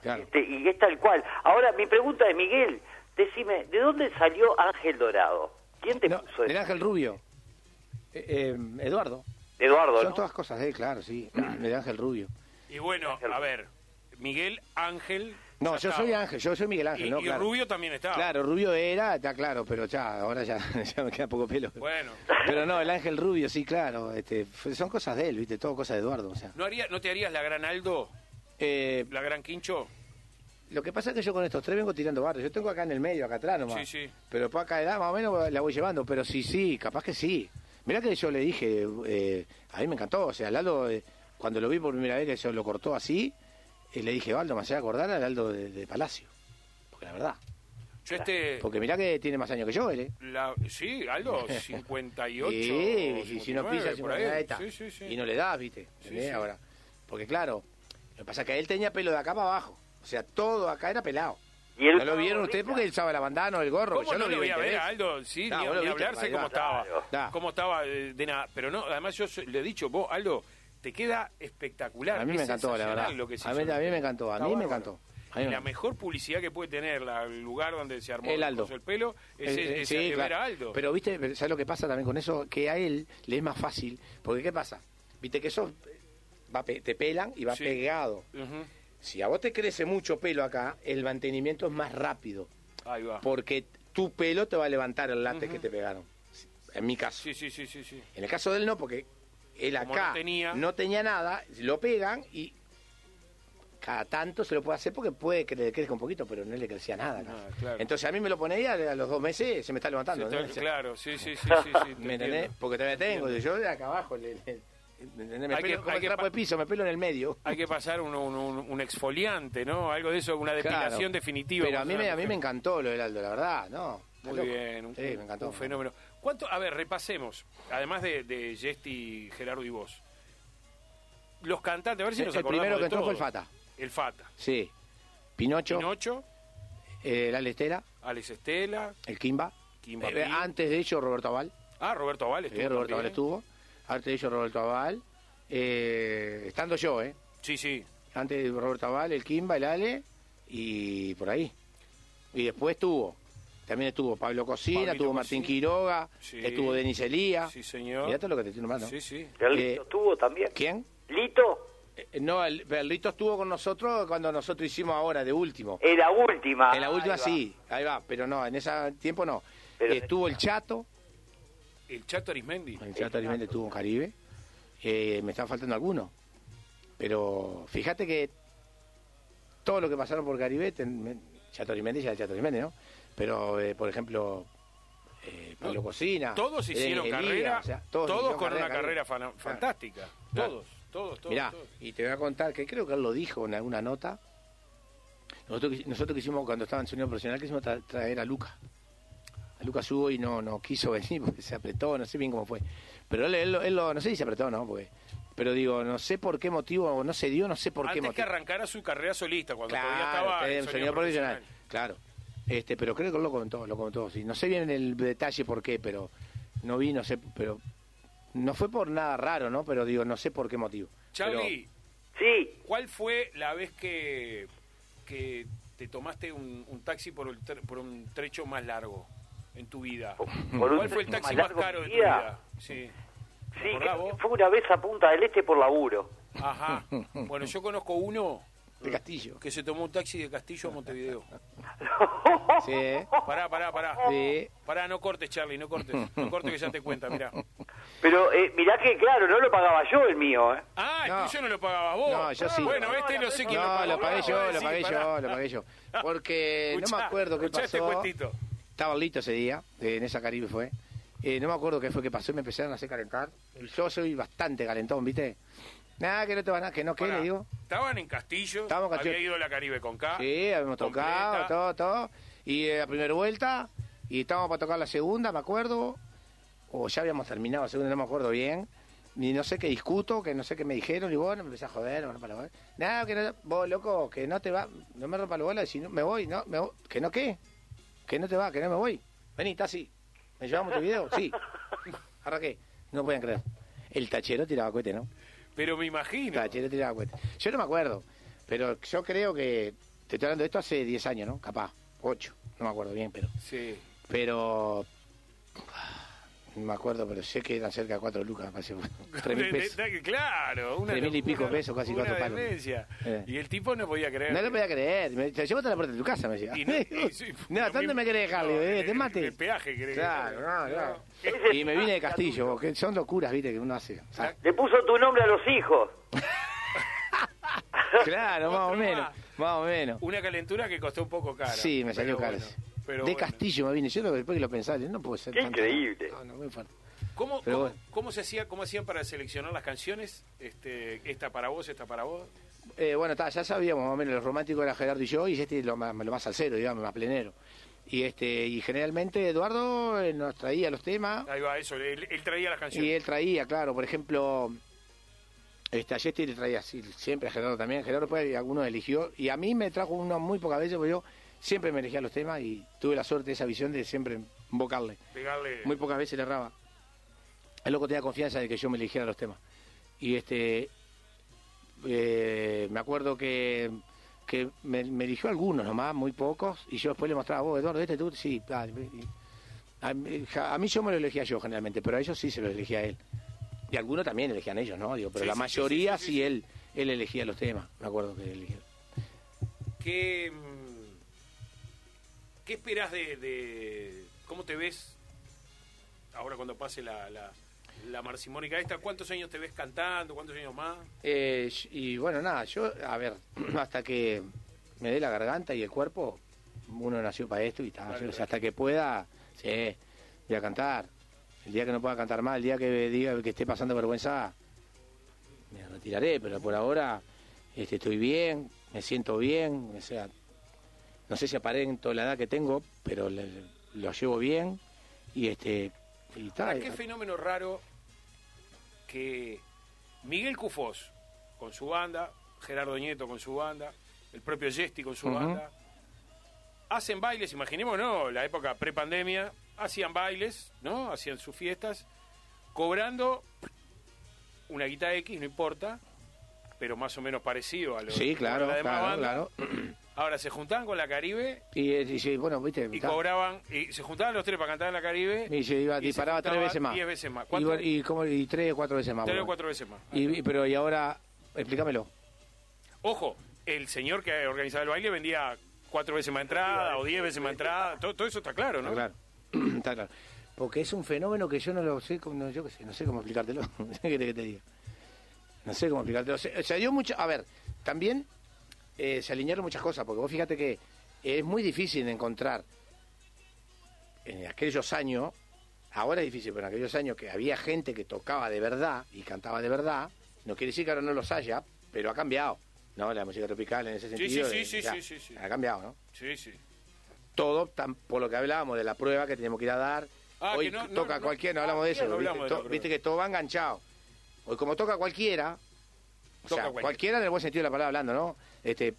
Claro.
Este, y es tal cual. Ahora, mi pregunta es, Miguel, decime, ¿de dónde salió Ángel Dorado? ¿Quién te
No,
puso
el
eso?
Ángel Rubio. Eh, eh, Eduardo.
Eduardo,
Son
¿no?
todas cosas de él, claro, sí. De Ángel Rubio.
Y bueno, a ver, Miguel Ángel.
No, yo soy Ángel, yo soy Miguel Ángel,
Y,
¿no?
y
claro.
Rubio también estaba.
Claro, Rubio era, está claro, pero ya, ahora ya, ya me queda poco pelo.
Bueno,
Pero no, el Ángel Rubio, sí, claro. Este, son cosas de él, ¿viste? Todo cosas de Eduardo, o sea.
¿no, haría, ¿no te harías la gran Aldo?
Eh,
¿La gran Quincho?
lo que pasa es que yo con estos tres vengo tirando barrios. Yo tengo acá en el medio, acá atrás nomás.
Sí, sí.
Pero para acá edad más o menos la voy llevando. Pero sí, sí, capaz que sí. Mirá que yo le dije, eh, a mí me encantó. O sea, Lalo, eh, cuando lo vi por primera vez que eso lo cortó así, eh, le dije, Aldo, me hacía acordar al Aldo de, de Palacio. Porque la verdad.
Yo este...
Porque mirá que tiene más años que yo, él, ¿eh?
La, sí, Aldo, 58.
Sí, y si no
59,
pisa, si no
ahí.
le da,
Sí, sí, sí.
Y no le das, ¿viste?
Sí.
Ahora, porque claro, lo que pasa es que él tenía pelo de acá para abajo. O sea, todo acá era pelado.
Y él
¿No lo vieron ustedes porque él usaba la bandana o el gorro?
¿Cómo
yo
no
lo
voy a
20
ver. Aldo? Sí,
No,
ni, ni
viste,
hablarse cómo estaba.
Claro.
Cómo estaba eh, de nada. Pero no, además yo le he dicho, vos, Aldo, te queda espectacular.
A mí me encantó, la verdad.
Lo que se
A mí,
hizo.
a mí me encantó, a
Está
mí me encantó.
La mejor publicidad que puede tener la- el lugar donde se armó
El Aldo.
pelo es,
Eh, eh,
es-
sí,
es ver a Aldo.
Pero, ¿viste? ¿Sabes lo que pasa también con eso? Que a él le es más fácil. Porque, ¿qué pasa? ¿Viste que eso eh, va, te pelan y va
Sí.
pegado? Si a vos te crece mucho pelo acá, el mantenimiento es más rápido.
Ahí va.
Porque tu pelo te va a levantar el látex que te pegaron. En mi caso.
Sí, sí, sí, sí, sí.
En el caso de él no, porque él
Como
acá
no tenía.
no tenía nada, lo pegan y cada tanto se lo puede hacer porque puede que le crezca un poquito, pero no le crecía nada.
Ah, claro.
Entonces a mí me lo pone ahí, a, los dos meses se me está levantando.
Claro, sí, sí, sí, sí, sí,
¿Me entendés? Porque todavía tengo, yo de acá abajo, le-. Me
Hay
pelo
que-
como
hay
el
que
trapo
pa-
de piso, me pelo en el medio.
Hay que pasar un, un- un- un exfoliante, ¿no? Algo de eso, una depilación
Claro.
definitiva.
Pero a mí, me, a mí me encantó lo del Aldo, la verdad, ¿no?
Muy
loco.
bien, un,
Sí, me encantó.
un fenómeno. ¿Cuánto? A ver, repasemos. Además de, de Jesti, Gerardo y vos. Los cantantes, a ver si
El-
nos
el
acordamos
primero que entró fue el. Fata.
El Fata.
Sí. Pinocho,
Pinocho,
eh, la Estela,
Alex Estela,
el Kimba.
Kimba
Eh, antes de ellos, Roberto Aval.
Ah, Roberto Aval estuvo
Eh, Roberto
también.
Aval estuvo. Antes de ellos, Roberto Aval. Eh, estando yo, ¿eh?
Sí, sí.
Antes de Roberto Aval, el Kimba, el Ale y por ahí. Y después estuvo. También estuvo Pablo Cocina,
Pablito
estuvo Martín
Cocina.
Quiroga,
Sí.
estuvo Denis Elía.
Sí, señor.
Mirá todo lo que te estoy nombrando.
Sí, sí.
¿El
Eh,
Lito estuvo también?
¿Quién?
¿Lito?
Eh, no, el Berlito estuvo con nosotros cuando nosotros hicimos ahora, de último.
En la última.
en la última
Ahí va.
sí, ahí va, pero no, en ese tiempo no.
Pero-
estuvo el Chato,
El Chato Arismendi.
el Chato Arismendi estuvo en Caribe. Eh, me están faltando algunos. Pero fíjate que todo lo que pasaron por Caribe, ten- me- Chato Arismendi ya el Chato Arismendi, ¿no? Pero, eh, por ejemplo, eh, Pablo
No,
Cocina.
Todos hicieron
Elía,
carrera,
o sea,
todos, con una
carrera,
carrera fana- fantástica.
Claro.
Todos, todos, todos.
Mirá,
todos.
y te voy a contar que creo que él lo dijo en alguna nota. Nosotros, nosotros quisimos, cuando estaba en sonido profesional, quisimos tra- traer a Luca. A Luca subo y no, no quiso venir porque se apretó, no sé bien cómo fue. Pero él, él, lo- él lo- no sé si se apretó, ¿no? Porque, pero digo, no sé por qué motivo, no se dio, no sé por qué
Antes que
motivo.
arrancara su carrera solista, cuando todavía
Claro,
estaba
en
en
sonido profesional. Claro. Este, pero creo que lo comentó, lo comentó. Sí. No sé bien el detalle por qué, pero no vi, no sé, pero no fue por nada raro, ¿no? Pero digo, no sé por qué motivo.
Charlie,
Sí,
¿cuál fue la vez que, que te tomaste un, un taxi por, el por un trecho más largo en tu vida?
por un
¿Cuál fue el taxi
más
más
largo
caro
en
de tu
vida.
Sí.
sí, que fue una vez a Punta del Este por laburo.
Ajá. Bueno, yo conozco uno
De Castillo.
que se tomó un taxi de Castillo a Montevideo.
Sí, ¿eh?
Pará, pará, pará.
Sí.
Pará, no cortes, Charlie, no cortes. No cortes que ya te cuenta, mirá.
Pero eh, mirá que, claro, no lo pagaba yo el mío, ¿eh?
Ah, el
No.
tuyo no lo pagabas vos.
No, yo sí.
Bueno, este no sé quién lo
No,
pagó.
lo pagué yo, lo pagué
pará.
yo, lo pagué yo. Porque no
Escuchá,
me acuerdo qué
escuchá este
pasó.
cuentito.
Estaba lito ese día, eh, en esa Caribe fue. Eh, no me acuerdo qué fue que pasó y me empezaron a hacer calentar. Y Yo soy bastante calentón, ¿viste? Nada, que no te van a, que no, ¿qué
Pará,
le digo?
Estaban en Castillo,
Estábamos en Castillo.
había ido a la Caribe con K.
Sí, habíamos tocado,
completa.
todo, todo. Y eh, la primera vuelta, y estábamos para tocar la segunda, me acuerdo. O ya habíamos terminado la segunda, no me acuerdo bien. Ni no sé qué discuto, que no sé qué me dijeron, y bueno, me empecé a joder, me rompa la bola. Nada, que no, vos, loco, que no te va, no me rompa la bola, si no, me voy, no, me voy. ¿Que no qué? ¿Que no te va, que no me voy? Vení, está así. ¿Me llevamos tu video? Sí. Arranqué. No pueden creer. El tachero tiraba cohete, ¿no?
Pero me imagino.
Tiraba. Yo no me acuerdo, pero yo creo que, te estoy hablando de esto hace 10 años, ¿no? Capaz, 8, no me acuerdo bien, pero...
Sí.
Pero... No me acuerdo, pero sé que eran cerca de 4 lucas, me parece. 3 mil
De- de-
pesos.
de- claro, una
Tres mil y pico pesos, casi cuatro palos. Eh.
Y el tipo no podía creer.
No lo podía creer. Me, te llevo hasta la puerta de tu casa, me decía.
Y no- y sí,
no, ¿hasta dónde me querés dejar? Digo, eh, te mate.
El peaje querés que
Claro, no, claro. Y me vine de Castillo, que son locuras, viste, que uno hace. O sea,
Le puso tu nombre a los hijos.
claro, más o menos,
más.
más o menos.
Una calentura que costó un poco cara.
Sí, me salió caro.
bueno. Pero
de
bueno.
Castillo me vine. Yo lo, después que lo pensaba, no puede ser
Qué
tan
increíble.
caro. No, no, muy fuerte.
¿Cómo, cómo,
bueno.
cómo se hacía, cómo hacían para seleccionar las canciones? Este, esta para vos, esta para vos.
Eh, bueno, ta, ya sabíamos más o menos, los románticos era Gerardo y yo, y este lo más, lo más salsero, digamos, más plenero. Y este y generalmente Eduardo eh, nos traía los temas
Ahí va, eso. Él, él traía las canciones.
y él traía, claro, por ejemplo, este, a Yesti le traía sí, siempre a Gerardo también. Gerardo después algunos eligió y a mí me trajo uno muy pocas veces porque yo siempre me elegía los temas y tuve la suerte, esa visión de siempre invocarle.
Pegarle.
Muy pocas veces le erraba. El loco tenía confianza de que yo me eligiera los temas. Y este eh, me acuerdo que, que me, me eligió algunos nomás, muy pocos, y yo después le mostraba, vos, Eduardo, este tú, sí, dale". Y a, a mí yo me lo elegía yo generalmente, pero a ellos sí se lo elegía él. Y algunos también elegían ellos, ¿no? Digo, pero
Sí,
la
sí,
mayoría
sí,
él él elegía los temas, me acuerdo que elegía.
¿Qué, ¿Qué esperás de, de- ¿Cómo te ves ahora cuando pase la, la, la marcimónica esta? ¿Cuántos años te ves cantando? ¿Cuántos años más?
Eh, y bueno, nada, yo, a ver, hasta que me dé la garganta y el cuerpo, uno nació para esto y tal.
Vale,
yo,
vale.
hasta que pueda, sí, voy a cantar. El día que no pueda cantar más, el día que diga que esté pasando vergüenza, me retiraré, pero por ahora este, estoy bien, me siento bien, o sea, no sé si aparento la edad que tengo, pero le- lo llevo bien y este y tal.
Ahora, qué fenómeno raro que Miguel Cufós con su banda, Gerardo Nieto con su banda, el propio Yesti con su banda, hacen bailes, imaginemos, ¿no? La época prepandemia, hacían bailes, ¿no? Hacían sus fiestas, cobrando una guita X, no importa, pero más o menos parecido a lo
Sí, claro,
la demás
claro,
banda.
claro.
Ahora se juntaban con la Caribe
Y, eh, y bueno, viste,
y
está.
cobraban, y se juntaban los tres para cantar en la Caribe.
y se iba,
y se
disparaba tres veces más.
diez veces más.
Y,
¿Cuánto?
bueno, y, como- y tres o cuatro veces más.
Tres o cuatro veces más.
Y, y- pero y ahora, explícamelo.
Ojo, el señor que organizaba el baile vendía cuatro veces más entrada o diez veces más entrada. Todo, todo eso está claro, ¿no?
Está claro. Está claro. Porque es un fenómeno que yo no lo sé, cómo- no, yo qué sé, no sé cómo explicártelo. ¿Qué querés que te diga? No sé cómo explicártelo. Se, se dio mucho. A ver, también eh, se alinearon muchas cosas, porque vos fíjate que es muy difícil encontrar en aquellos años, ahora es difícil, pero en aquellos años que había gente que tocaba de verdad y cantaba de verdad, no quiere decir que ahora no los haya, pero ha cambiado, ¿no? La música tropical en ese
Sí,
sentido.
sí,
eh,
sí,
ya,
sí, sí, sí.
Ha cambiado, ¿no?
Sí, sí.
todo tan, por lo que hablábamos de la prueba que tenemos que ir a dar.
Ah,
Hoy
que no-
toca
no-
cualquiera, no hablamos de eso,
no
¿viste?
hablamos de
viste que todo va enganchado. Hoy como toca cualquiera, o
Toca
sea,
cualquiera.
cualquiera. en el buen sentido de la palabra hablando, ¿no? Este,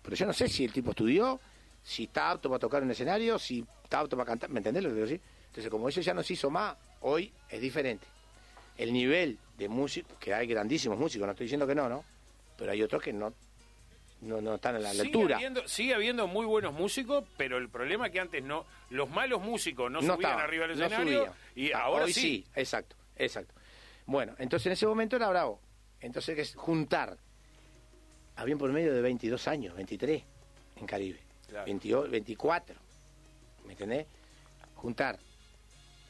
pero yo no sé si el tipo estudió, si está apto para tocar en un escenario, si está apto para cantar, ¿me entendés lo que digo? sí? Entonces, como eso ya no se hizo más, hoy es diferente. El nivel de músico, que hay grandísimos músicos, no estoy diciendo que no, ¿no? Pero hay otros que no, no, no están a la,
Sigue
altura.
habiendo, sigue habiendo muy buenos músicos, pero el problema es que antes no, los malos músicos no, subían arriba del
no
escenario
subían.
y
Ah,
ahora
hoy
sí.
exacto, exacto. Bueno, entonces en ese momento era bravo. Entonces que es juntar. Habían por medio de 22 años, 23 en Caribe.
Claro.
28, 24. ¿Me entendés? Juntar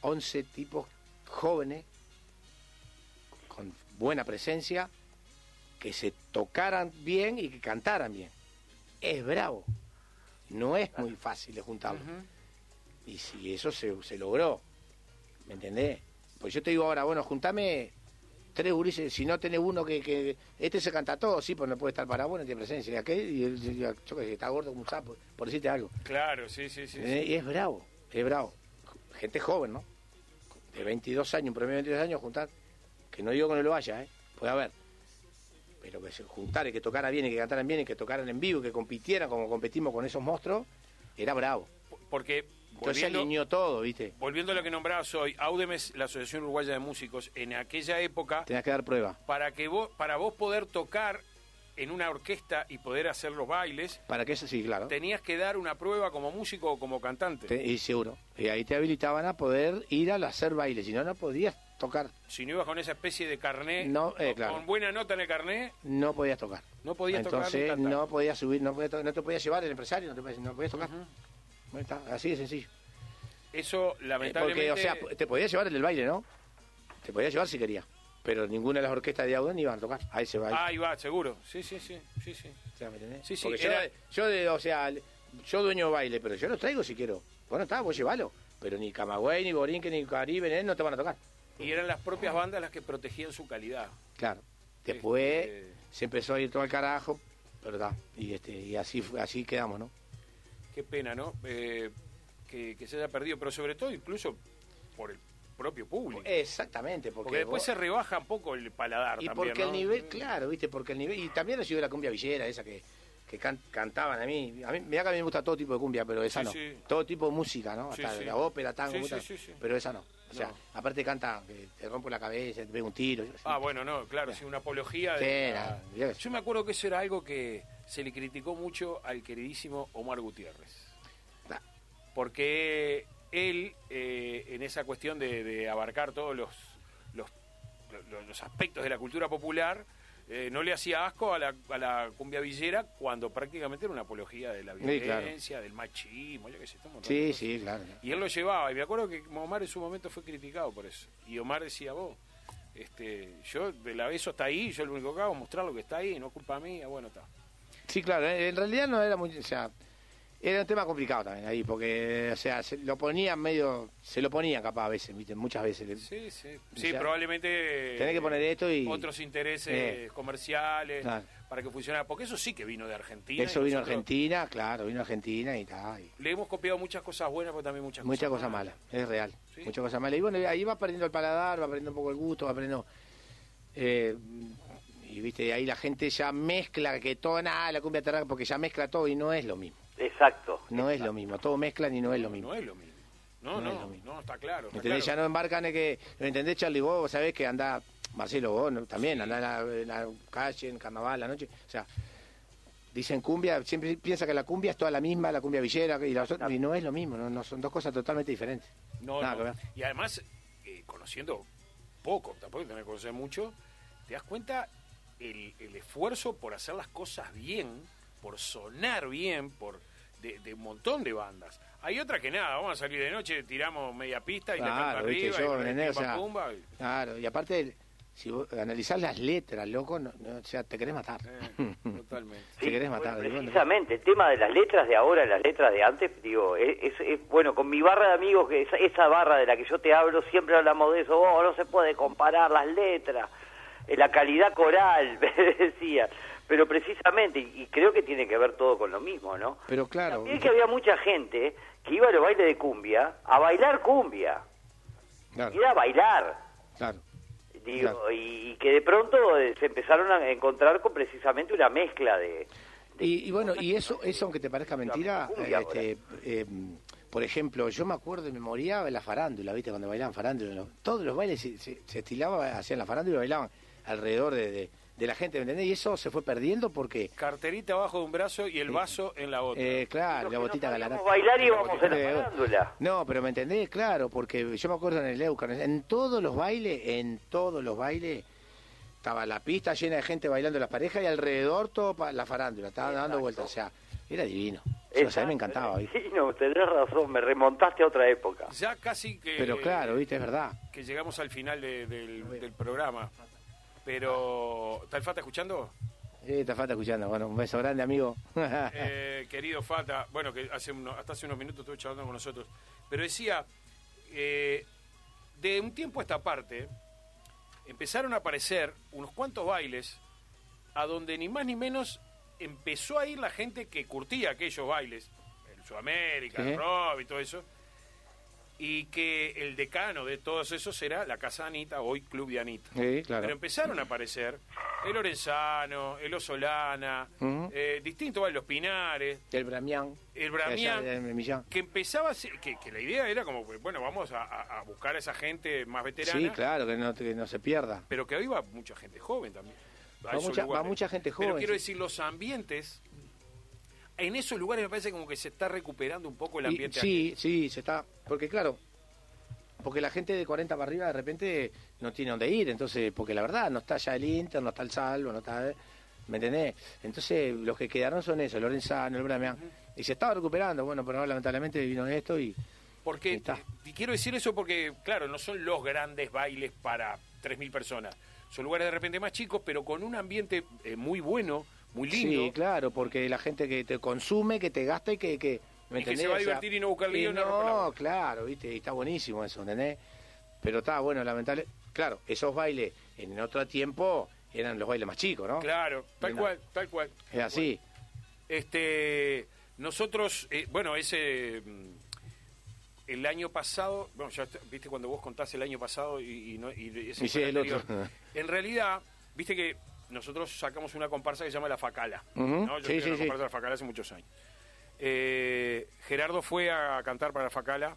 11 tipos jóvenes con buena presencia que se tocaran bien y que cantaran bien. Es bravo. No es muy fácil de juntarlo. Y si eso se, se logró, ¿me entendés? Pues yo te digo ahora, bueno, juntame tres gurises, si no tenés uno que, que este se canta todo, sí, pues no puede estar para vos, no tiene presencia, y aquel, y yo qué sé, está gordo como un sapo, por decirte algo.
Claro, sí, sí, sí.
¿entendés? Y es bravo, es bravo. Gente joven, ¿no? De 22 años, un promedio de 22 años, juntar, que no digo que no lo haya, ¿eh? Puede haber. Pero que se juntara y que tocara bien y que cantaran bien y que tocaran en vivo y que compitieran como competimos con esos monstruos, era bravo.
Porque
Entonces se
volviendo,
alineó todo, ¿viste?
volviendo a lo que nombrabas hoy, Audemes, la Asociación Uruguaya de Músicos, en aquella época,
Tenías que dar prueba.
para que vos, para vos poder tocar en una orquesta y poder hacer los bailes,
Para que eso sí, claro.
tenías que dar una prueba como músico o como cantante.
Te- y seguro. Y ahí te habilitaban a poder ir a hacer baile. Si no, no podías tocar.
Si no ibas con esa especie de carné,
No, eh,
con-
claro.
con buena nota en el carné,
No podías tocar.
no podías tocar ni
Entonces no podías subir, no, podías no te podías llevar el empresario, no te podías, no podías tocar. Está, así de sencillo.
Eso,
Eh,
lamentablemente...
Porque, o sea, te podías llevar el del baile, ¿no? Te podías llevar si querías. Pero ninguna de las orquestas de Auden iban a tocar. Ahí se va. ahí.
Ahí va, seguro. Sí, sí, sí, sí, sí.
O sea, ¿me entendés?
Sí, sí, era-
yo, yo de- o sea, yo dueño de baile, pero yo lo traigo si quiero. Bueno, está, vos llévalo. Pero ni Camagüey, ni Borinque, ni Caribe, ni él no te van a tocar.
Y eran las propias bandas las que protegían su calidad.
Claro. Después
Este-
se empezó a ir todo al carajo, pero está. Y, este, y así, así quedamos, ¿no?
Qué pena, ¿no? Eh, que, que se haya perdido, pero sobre todo incluso por el propio público.
Exactamente, porque,
porque después
vos-
se rebaja un poco el paladar
Y
también,
porque
¿no?
el nivel, claro, ¿viste? Porque el nivel. Y también recibió la cumbia villera, esa que, que can- cantaban a mí. A mí, mirá que a mí me gusta todo tipo de cumbia, pero esa
Sí,
no.
sí.
Todo tipo de música, ¿no? Hasta
sí.
la ópera, tango, gusta,
sí, sí, sí.
pero esa no. O sea,
No.
aparte canta que te rompo la cabeza, te pega un tiro.
Ah, bueno, no, claro, sí, una apología
Sí,
de...
era, que-
Yo me acuerdo que eso era algo que se le criticó mucho al queridísimo Omar Gutiérrez.
Ah,
porque él, eh, en esa cuestión de, de abarcar todos los, los, los- los aspectos de la cultura popular, eh, no le hacía asco a la, a la cumbia villera cuando prácticamente era una apología de la
Sí, claro.
violencia, del machismo, yo qué sé,
Sí, sí, claro.
Y él lo llevaba, y me acuerdo que Omar en su momento fue criticado por eso. Y Omar decía, vos, este, yo de la está ahí, yo lo único que hago es mostrar lo que está ahí, no es culpa mía, bueno, está.
Sí, claro, en realidad no era muy. O sea, Era un tema complicado también ahí, porque, o sea, se lo ponían medio, se lo ponían capaz a veces, ¿viste? Muchas veces.
Sí, sí. Sí,
O sea,
probablemente.
tenés que poner esto y-
Otros intereses
Eh.
comerciales
Claro.
para que funcionara. Porque eso sí que vino de Argentina.
Eso vino
nosotros
Argentina, claro, vino a Argentina y tal. y
Le hemos copiado muchas cosas buenas, pero también muchas,
Muchas cosas malas, es real.
Sí.
Muchas cosas malas. Y bueno, ahí va perdiendo el paladar, va perdiendo un poco el gusto, va perdiendo. eh, y viste, ahí la gente ya mezcla que todo, nada, la cumbia terraca, porque ya mezcla todo y no es lo mismo.
Exacto.
No es lo mismo, todo mezclan y no es lo mismo.
No es lo mismo. No,
No
no,
es
no,
lo mismo.
está claro. está
¿Entendés?
claro.
Ya no embarcan en que. ¿Me entendés, Charlie? Vos, sabés que anda. Marcelo, vos ¿no? también anda en la, en la calle, en carnaval, la noche. O sea, dicen cumbia, siempre piensa que la cumbia es toda la misma, la cumbia villera, y, otras- y no es lo mismo, no, no son dos cosas totalmente diferentes.
No,
Nada
no.
que ver.
Y además, eh, conociendo poco, tampoco tenés que conocer mucho, te das cuenta el, el esfuerzo por hacer las cosas bien, por sonar bien, por de, de un montón de bandas. Hay otras que nada, vamos a salir de noche, tiramos media pista y la canta
Claro, viste,
arriba,
yo,
y,
¿entendés? O
pimba,
sea,
pumba, y-
Claro, y aparte, si vos analizás las letras, loco, no- no, o sea, te querés matar.
eh, totalmente.
te querés matar. bueno,
precisamente, el tema de las letras de ahora, las letras de antes, digo, es, es- es- bueno, con mi barra de amigos, que esa, esa barra de la que yo te hablo, siempre hablamos de eso, oh, no se puede comparar las letras, eh, la calidad coral, me decía, pero precisamente, y, y creo que tiene que ver todo con lo mismo, ¿no?
Pero claro,
También que había mucha gente que iba a los bailes de cumbia a bailar cumbia,
claro,
ir a bailar.
claro.
Digo,
Claro.
y, y que de pronto eh, se empezaron a encontrar con precisamente una mezcla de...
Y, y bueno, y eso, eso aunque te parezca mentira,
cumbia
eh, este, eh, por ejemplo, yo me acuerdo de memoria de la farándula, ¿viste? Cuando bailaban farándula, ¿no? todos los bailes se, se, se estilaban, hacían la farándula y bailaban alrededor de, de, de la gente, ¿me entendés? Y eso se fue perdiendo porque,
Carterita abajo de un brazo y el vaso en la otra.
eh, claro, la
no
botita
sabíamos
galarata.
bailar íbamos
La botita
en la farándula.
No, pero me entendés, claro, porque yo me acuerdo en el Eucar, en todos los bailes, en todos los bailes, estaba la pista llena de gente bailando las parejas y alrededor todo pa- la farándula, estaba dando vueltas, o sea, era divino. Eso, o sea, a mí me encantaba, ¿viste?
Sí, no, tenés razón, me remontaste a otra época.
Ya casi que...
Pero claro, ¿viste? Es verdad.
que llegamos al final de- del, del programa. Pero, ¿está el Fata escuchando?
Eh, te falta escuchando. Bueno, un beso grande, amigo.
Eh, querido Fata, bueno, que hace uno- hasta hace unos minutos estuve charlando con nosotros, pero decía, eh, de un tiempo a esta parte, empezaron a aparecer unos cuantos bailes a donde ni más ni menos empezó a ir la gente que curtía aquellos bailes, en Sudamérica,
Sí.
el rock y todo eso, y que el decano de todos esos era la Casa Anita, hoy Club de Anita.
sí, claro.
Pero empezaron a aparecer el Lorenzano, el Osolana,
Ujú.
eh, distintos los Pinares,
El Bramián.
el Bramián,
Millán.
que empezaba a ser- que, que la idea era como, bueno, vamos a, buscar a esa gente más veterana,
Sí, claro, que no, que no se pierda.
pero que hoy va mucha gente joven también.
Va mucha- va mucha gente
Pero
joven,
quiero
sí.
decir, los ambientes, en esos lugares me parece como que se está recuperando un poco el
Y-
ambiente.
sí, sí, se está. Porque claro, porque la gente de 40 para arriba de repente no tiene dónde ir. Entonces, porque la verdad, no está ya el Inter, no está el Salvo, no está. ¿Me entendés? Entonces, los que quedaron son esos, Lorenzano, el Bramián. Y se estaba recuperando. Bueno, pero no, lamentablemente vino esto y.
Porque
está.
y quiero decir eso porque, claro, no son los grandes bailes para 3.000 personas. Son lugares de repente más chicos, pero con un ambiente eh, muy bueno, muy lindo.
Sí, claro, porque la gente que te consume, que te gasta y que. que ¿me
Y que se va a
O sea,
divertir y no buscar lío no
claro, viste, y está buenísimo eso, ¿entendés? Pero está bueno, lamentable. Claro, esos bailes en otro tiempo eran los bailes más chicos, ¿no?
Claro, tal cual, tal cual.
Es así.
Este, nosotros, eh, bueno, ese mm, el año pasado, bueno, ya viste cuando vos contás el año pasado y, y no, y ese
Y sí, el otro.
En realidad, viste que nosotros sacamos una comparsa que se llama La Facala. ¿no? Yo
sí, sí,
la
sí.
comparsa de La Facala hace muchos años. Eh, Gerardo fue a cantar para La Facala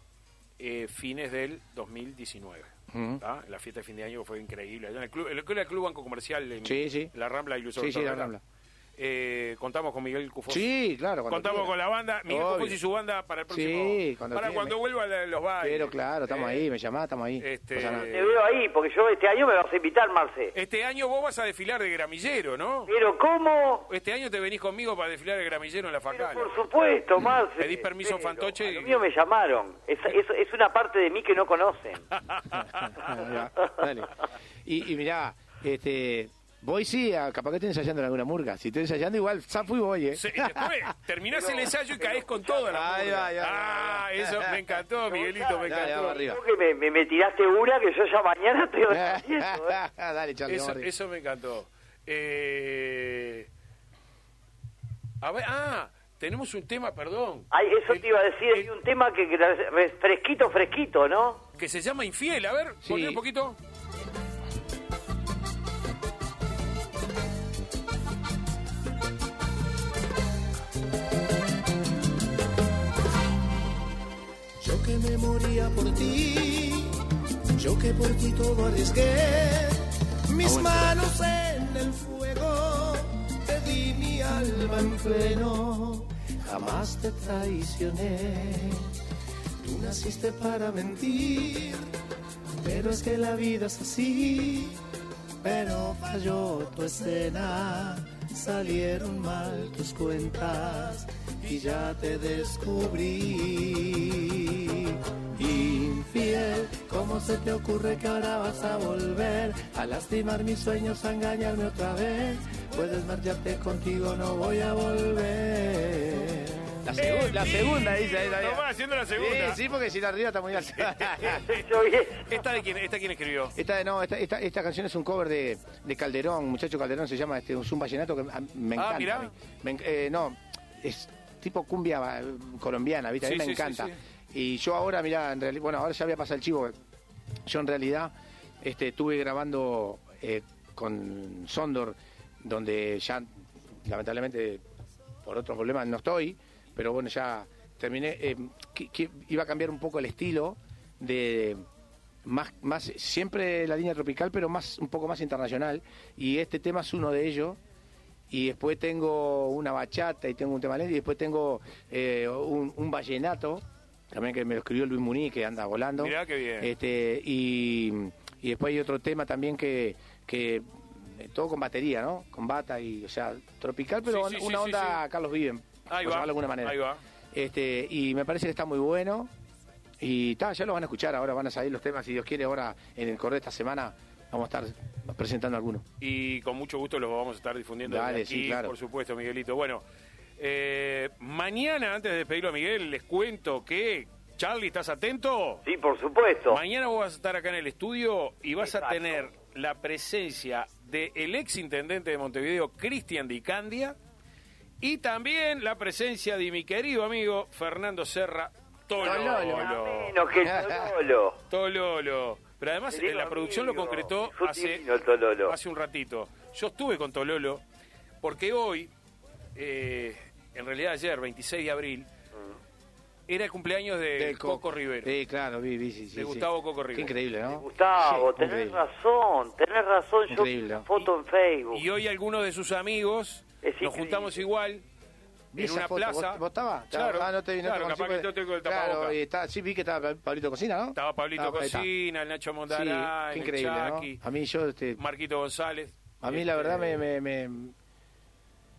eh, fines del 2019.
Ujú.
¿tá? La fiesta de fin de año fue increíble. Allá en el club, el, el Club Banco Comercial en
Sí, sí.
la Rambla y
Sí, sí, la. Rambla.
Eh, contamos con Miguel Cufós.
Sí, claro. cuando
Contamos
quiera.
con la banda, Miguel
Obvio.
Cufós y su banda para el próximo.
Sí, cuando
para
quiera.
cuando vuelva la- los bailes.
Pero claro, estamos
Eh,
ahí, me llamás, estamos ahí.
Este-.
Te veo ahí, porque yo este año me vas a invitar, Marce.
Este año vos vas a desfilar de gramillero, ¿no?
Pero ¿cómo?
Este año te venís conmigo para desfilar de gramillero en la
Pero
Facala.
por supuesto, Marce.
Pedís permiso
Pero
Fantoche
a
y-
lo mío me llamaron. Es, es, es una parte de mí que no conocen.
Dale. Y, y mirá, este, Voy sí, a- capaz que estoy ensayando en alguna murga. Si estoy ensayando, igual zafo y voy, ¿eh?
Después terminás el ensayo y caes con todo la
Ahí
murga.
va, ahí va,
Ah,
ahí va.
eso me encantó, Miguelito, me encantó.
arriba.
Creo que me, me, me tiraste una que yo ya mañana estoy respondiendo, ¿eh?
Dale, Charlie,
Eso, eso me encantó. Eh, a ver, ah, tenemos un tema, perdón.
Ay, eso
El-
te iba a decir, hay un tema que, que re- fresquito, fresquito, ¿no?
que se llama Infiel. A ver,
Sí.
ponle un poquito.
Que me moría por ti, yo que por ti todo arriesgué, mis manos en el fuego, te di mi alma en pleno, jamás te traicioné. Tú naciste para mentir, pero es que la vida es así, pero falló tu escena, salieron mal tus cuentas y ya te descubrí. Infiel, ¿cómo se te ocurre que ahora vas a volver a lastimar mis sueños, a engañarme otra vez? Puedes marcharte contigo, no voy a volver.
La, segu- la segunda, dice.
Nomás haciendo la segunda.
Sí, sí, porque si la arriba está muy alta.
¿Esta de quién, esta quién escribió?
Esta, no, esta, esta, esta canción es un cover de, de Calderón, muchacho Calderón se llama, este, es un vallenato que a- me
Ah,
encanta.
mirá.
a mí. Me en- eh, no, es tipo cumbia eh, colombiana, ¿viste? A mí
Sí,
me
sí,
encanta.
sí.
Y yo ahora, mira, en realidad, bueno, ahora ya había pasado el chivo. Yo en realidad este, estuve grabando eh, con Sondor, donde ya, lamentablemente, por otros problemas no estoy, pero bueno, ya terminé. eh, que- que iba a cambiar un poco el estilo de más, más siempre la línea tropical, pero más un poco más internacional. Y este tema es uno de ellos. Y después tengo una bachata y tengo un tema lento y después tengo eh, un, un vallenato, también que me lo escribió Luis Muní, que anda volando.
Mirá qué bien.
Este, y, y después hay otro tema también que, que eh, todo con batería, ¿no? Con bata y, o sea, tropical, pero
Sí, sí,
una
sí,
onda Carlos Viven,
Ahí
por
va.
de alguna manera.
Ahí va.
Este, y me parece que está muy bueno. Y ta, ya lo van a escuchar, ahora van a salir los temas, si Dios quiere, ahora en el correo de esta semana vamos a estar presentando algunos.
Y con mucho gusto los vamos a estar difundiendo
Dale,
desde aquí,
sí, claro.
por supuesto, Miguelito. Bueno, eh, mañana, antes de despedirlo a Miguel, les cuento que, Charlie, ¿estás atento?
Sí, por supuesto.
Mañana vos vas a estar acá en el estudio y vas a tener la presencia del ex intendente de Montevideo, Cristian Di Candia, y también la presencia de mi querido amigo Fernando Serra Tololo.
Tololo.
Tololo.
Pero además en la producción lo concretó hace,
divino el Tololo.
hace un ratito. Yo estuve con Tololo porque hoy, eh, en realidad ayer, 26 de abril, era el cumpleaños de
Del
Coco, Rivero.
Sí, claro, vi, vi, sí, sí,
De
sí.
Gustavo Coco
Qué
Rivero.
increíble, ¿no?
Gustavo,
Sí,
tenés
increíble.
razón, tenés razón. Yo
Increíble.
foto en Facebook.
Y hoy algunos de sus amigos
Es
nos
increíble.
juntamos igual en
esa
una
foto.
plaza.
¿Vos, vos estabas?
Claro,
Ah, no te, no te
claro,
conocí
capaz que yo tengo el
Claro,
tapaboca.
y está, sí, vi que estaba Pablito Cocina, ¿no?
Estaba Pablito
Ah.
Cocina, el Nacho
Sí,
Mondará,
qué
el
increíble, ¿no? A mí yo, este,
Marquito González.
a mí la
Este,
verdad me, me, me,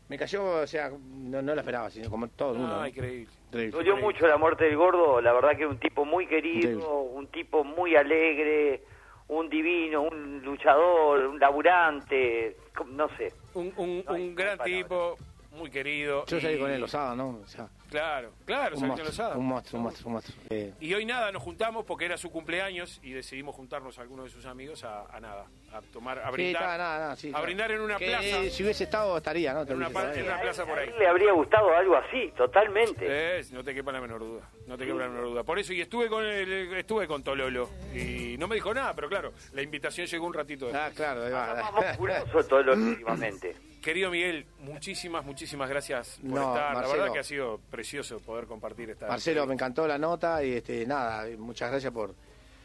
me cayó, o sea, no, no la esperaba, sino como todo el mundo.
Ah,
¿no?
increíble.
Increíble.
Dolió mucho la muerte del gordo, la verdad que un tipo muy querido,
Increíble.
un tipo muy alegre, un divino, un luchador, un laburante, no sé.
Un, un,
No
gran
palabras.
tipo, muy querido.
Yo salí
y-
con él los sábados, ¿no? O sea,
Claro, claro,
monstruo,
los sábados.
un monstruo, un monstruo, un monstruo. Eh,
Y hoy nada, nos juntamos porque era su cumpleaños y decidimos juntarnos algunos de sus amigos a, a nada, a tomar, a
sí,
brindar.
está, nada, nada, sí,
a
claro.
brindar en una
Que,
plaza.
eh, si hubiese estado, estaría, ¿no?
En una parte- en
A
plaza por
a
ahí.
él le habría gustado algo así, totalmente.
Es, no te quepa la menor duda, no te quepa la menor duda. Por eso, y estuve con el- estuve con Tololo y no me dijo nada, pero claro, la invitación llegó un ratito después.
Ah, claro, ahí va.
Está más musculoso todo lo últimamente.
Querido Miguel, muchísimas, muchísimas gracias por
No,
estar. La verdad que ha sido precioso poder compartir esta.
Marcelo, me encantó la nota y este nada, muchas gracias por,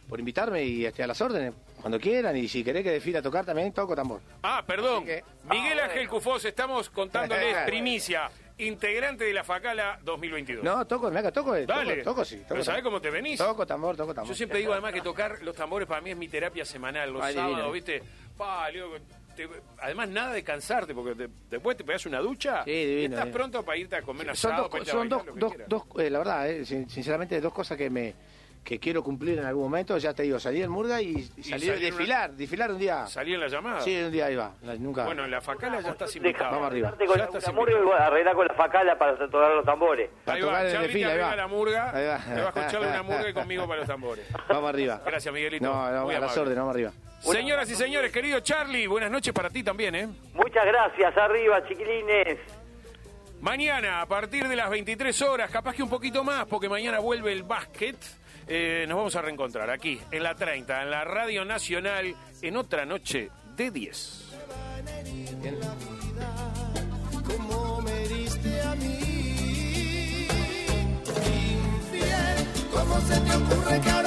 por invitarme y este, a las órdenes, cuando quieran. Y si querés que desfile a tocar también, toco tambor.
Ah, perdón.
Que-
Miguel
Ah,
Ángel
bueno.
Cufós, estamos contándoles primicia, integrante de la Facala 2022.
No, toco, me toco, toco,
Dale.
toco, sí. Toco,
Pero ¿sabés cómo te venís?
Toco tambor, toco tambor.
Yo siempre digo además que tocar los tambores para mí es mi terapia semanal, los
Ay,
sábados,
divino.
¿viste? Pa, te- además nada de cansarte, porque te- después te pegas una ducha
Sí,
y
divino,
estás
divino.
pronto para irte a comer un
son
asado,
dos,
para
son
bailar,
dos, dos, dos, eh, la verdad, eh, sin- sinceramente, dos cosas que me que quiero cumplir en algún momento, ya te digo, salir en Murga y, y salir,
salir una-
desfilar, desfilar un día.
¿Salí en la llamada?
Sí, un día iba, nunca.
Bueno, en la facala ya estás
Deja,
invitado.
Vamos arriba.
Con
Ya
la,
estás
y arreglar con la facala para tocar los tambores.
para
Ahí va,
tocar en el
Charlie
desfile, ahí va.
la murga,
Ahí va.
te va a escuchar una murga y conmigo para los tambores.
Vamos arriba.
Gracias, Miguelito.
No, no,
Muy
a las órdenes, vamos arriba.
Señoras y señores, querido Charlie, buenas noches para ti también, ¿eh?
Muchas gracias, arriba, chiquilines.
Mañana, a partir de las 23 horas, capaz que un poquito más, porque mañana vuelve el básquet, eh, nos vamos a reencontrar aquí, en la 30, en la Radio Nacional, en otra noche de 10.
como me diste a mí. Infiel, ¿cómo se te ocurre que ahora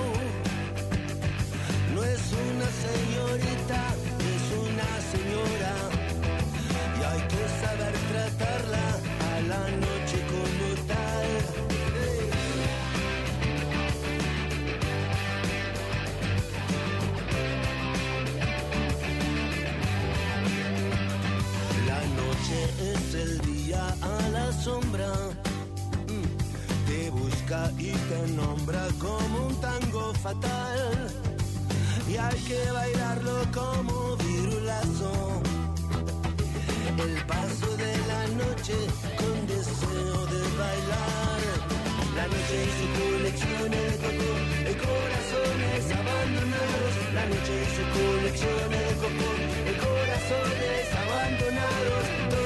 Es una señorita, es una señora. Y hay que saber tratarla a la noche como tal. La noche es el día a la sombra. Mm, Te busca y te nombra como un tango fatal. Y hay que bailarlo como virulazo. El paso de la noche con deseo de bailar. La noche y su colección de coco, de corazones abandonados. La noche y su colección de coco, de corazones abandonados.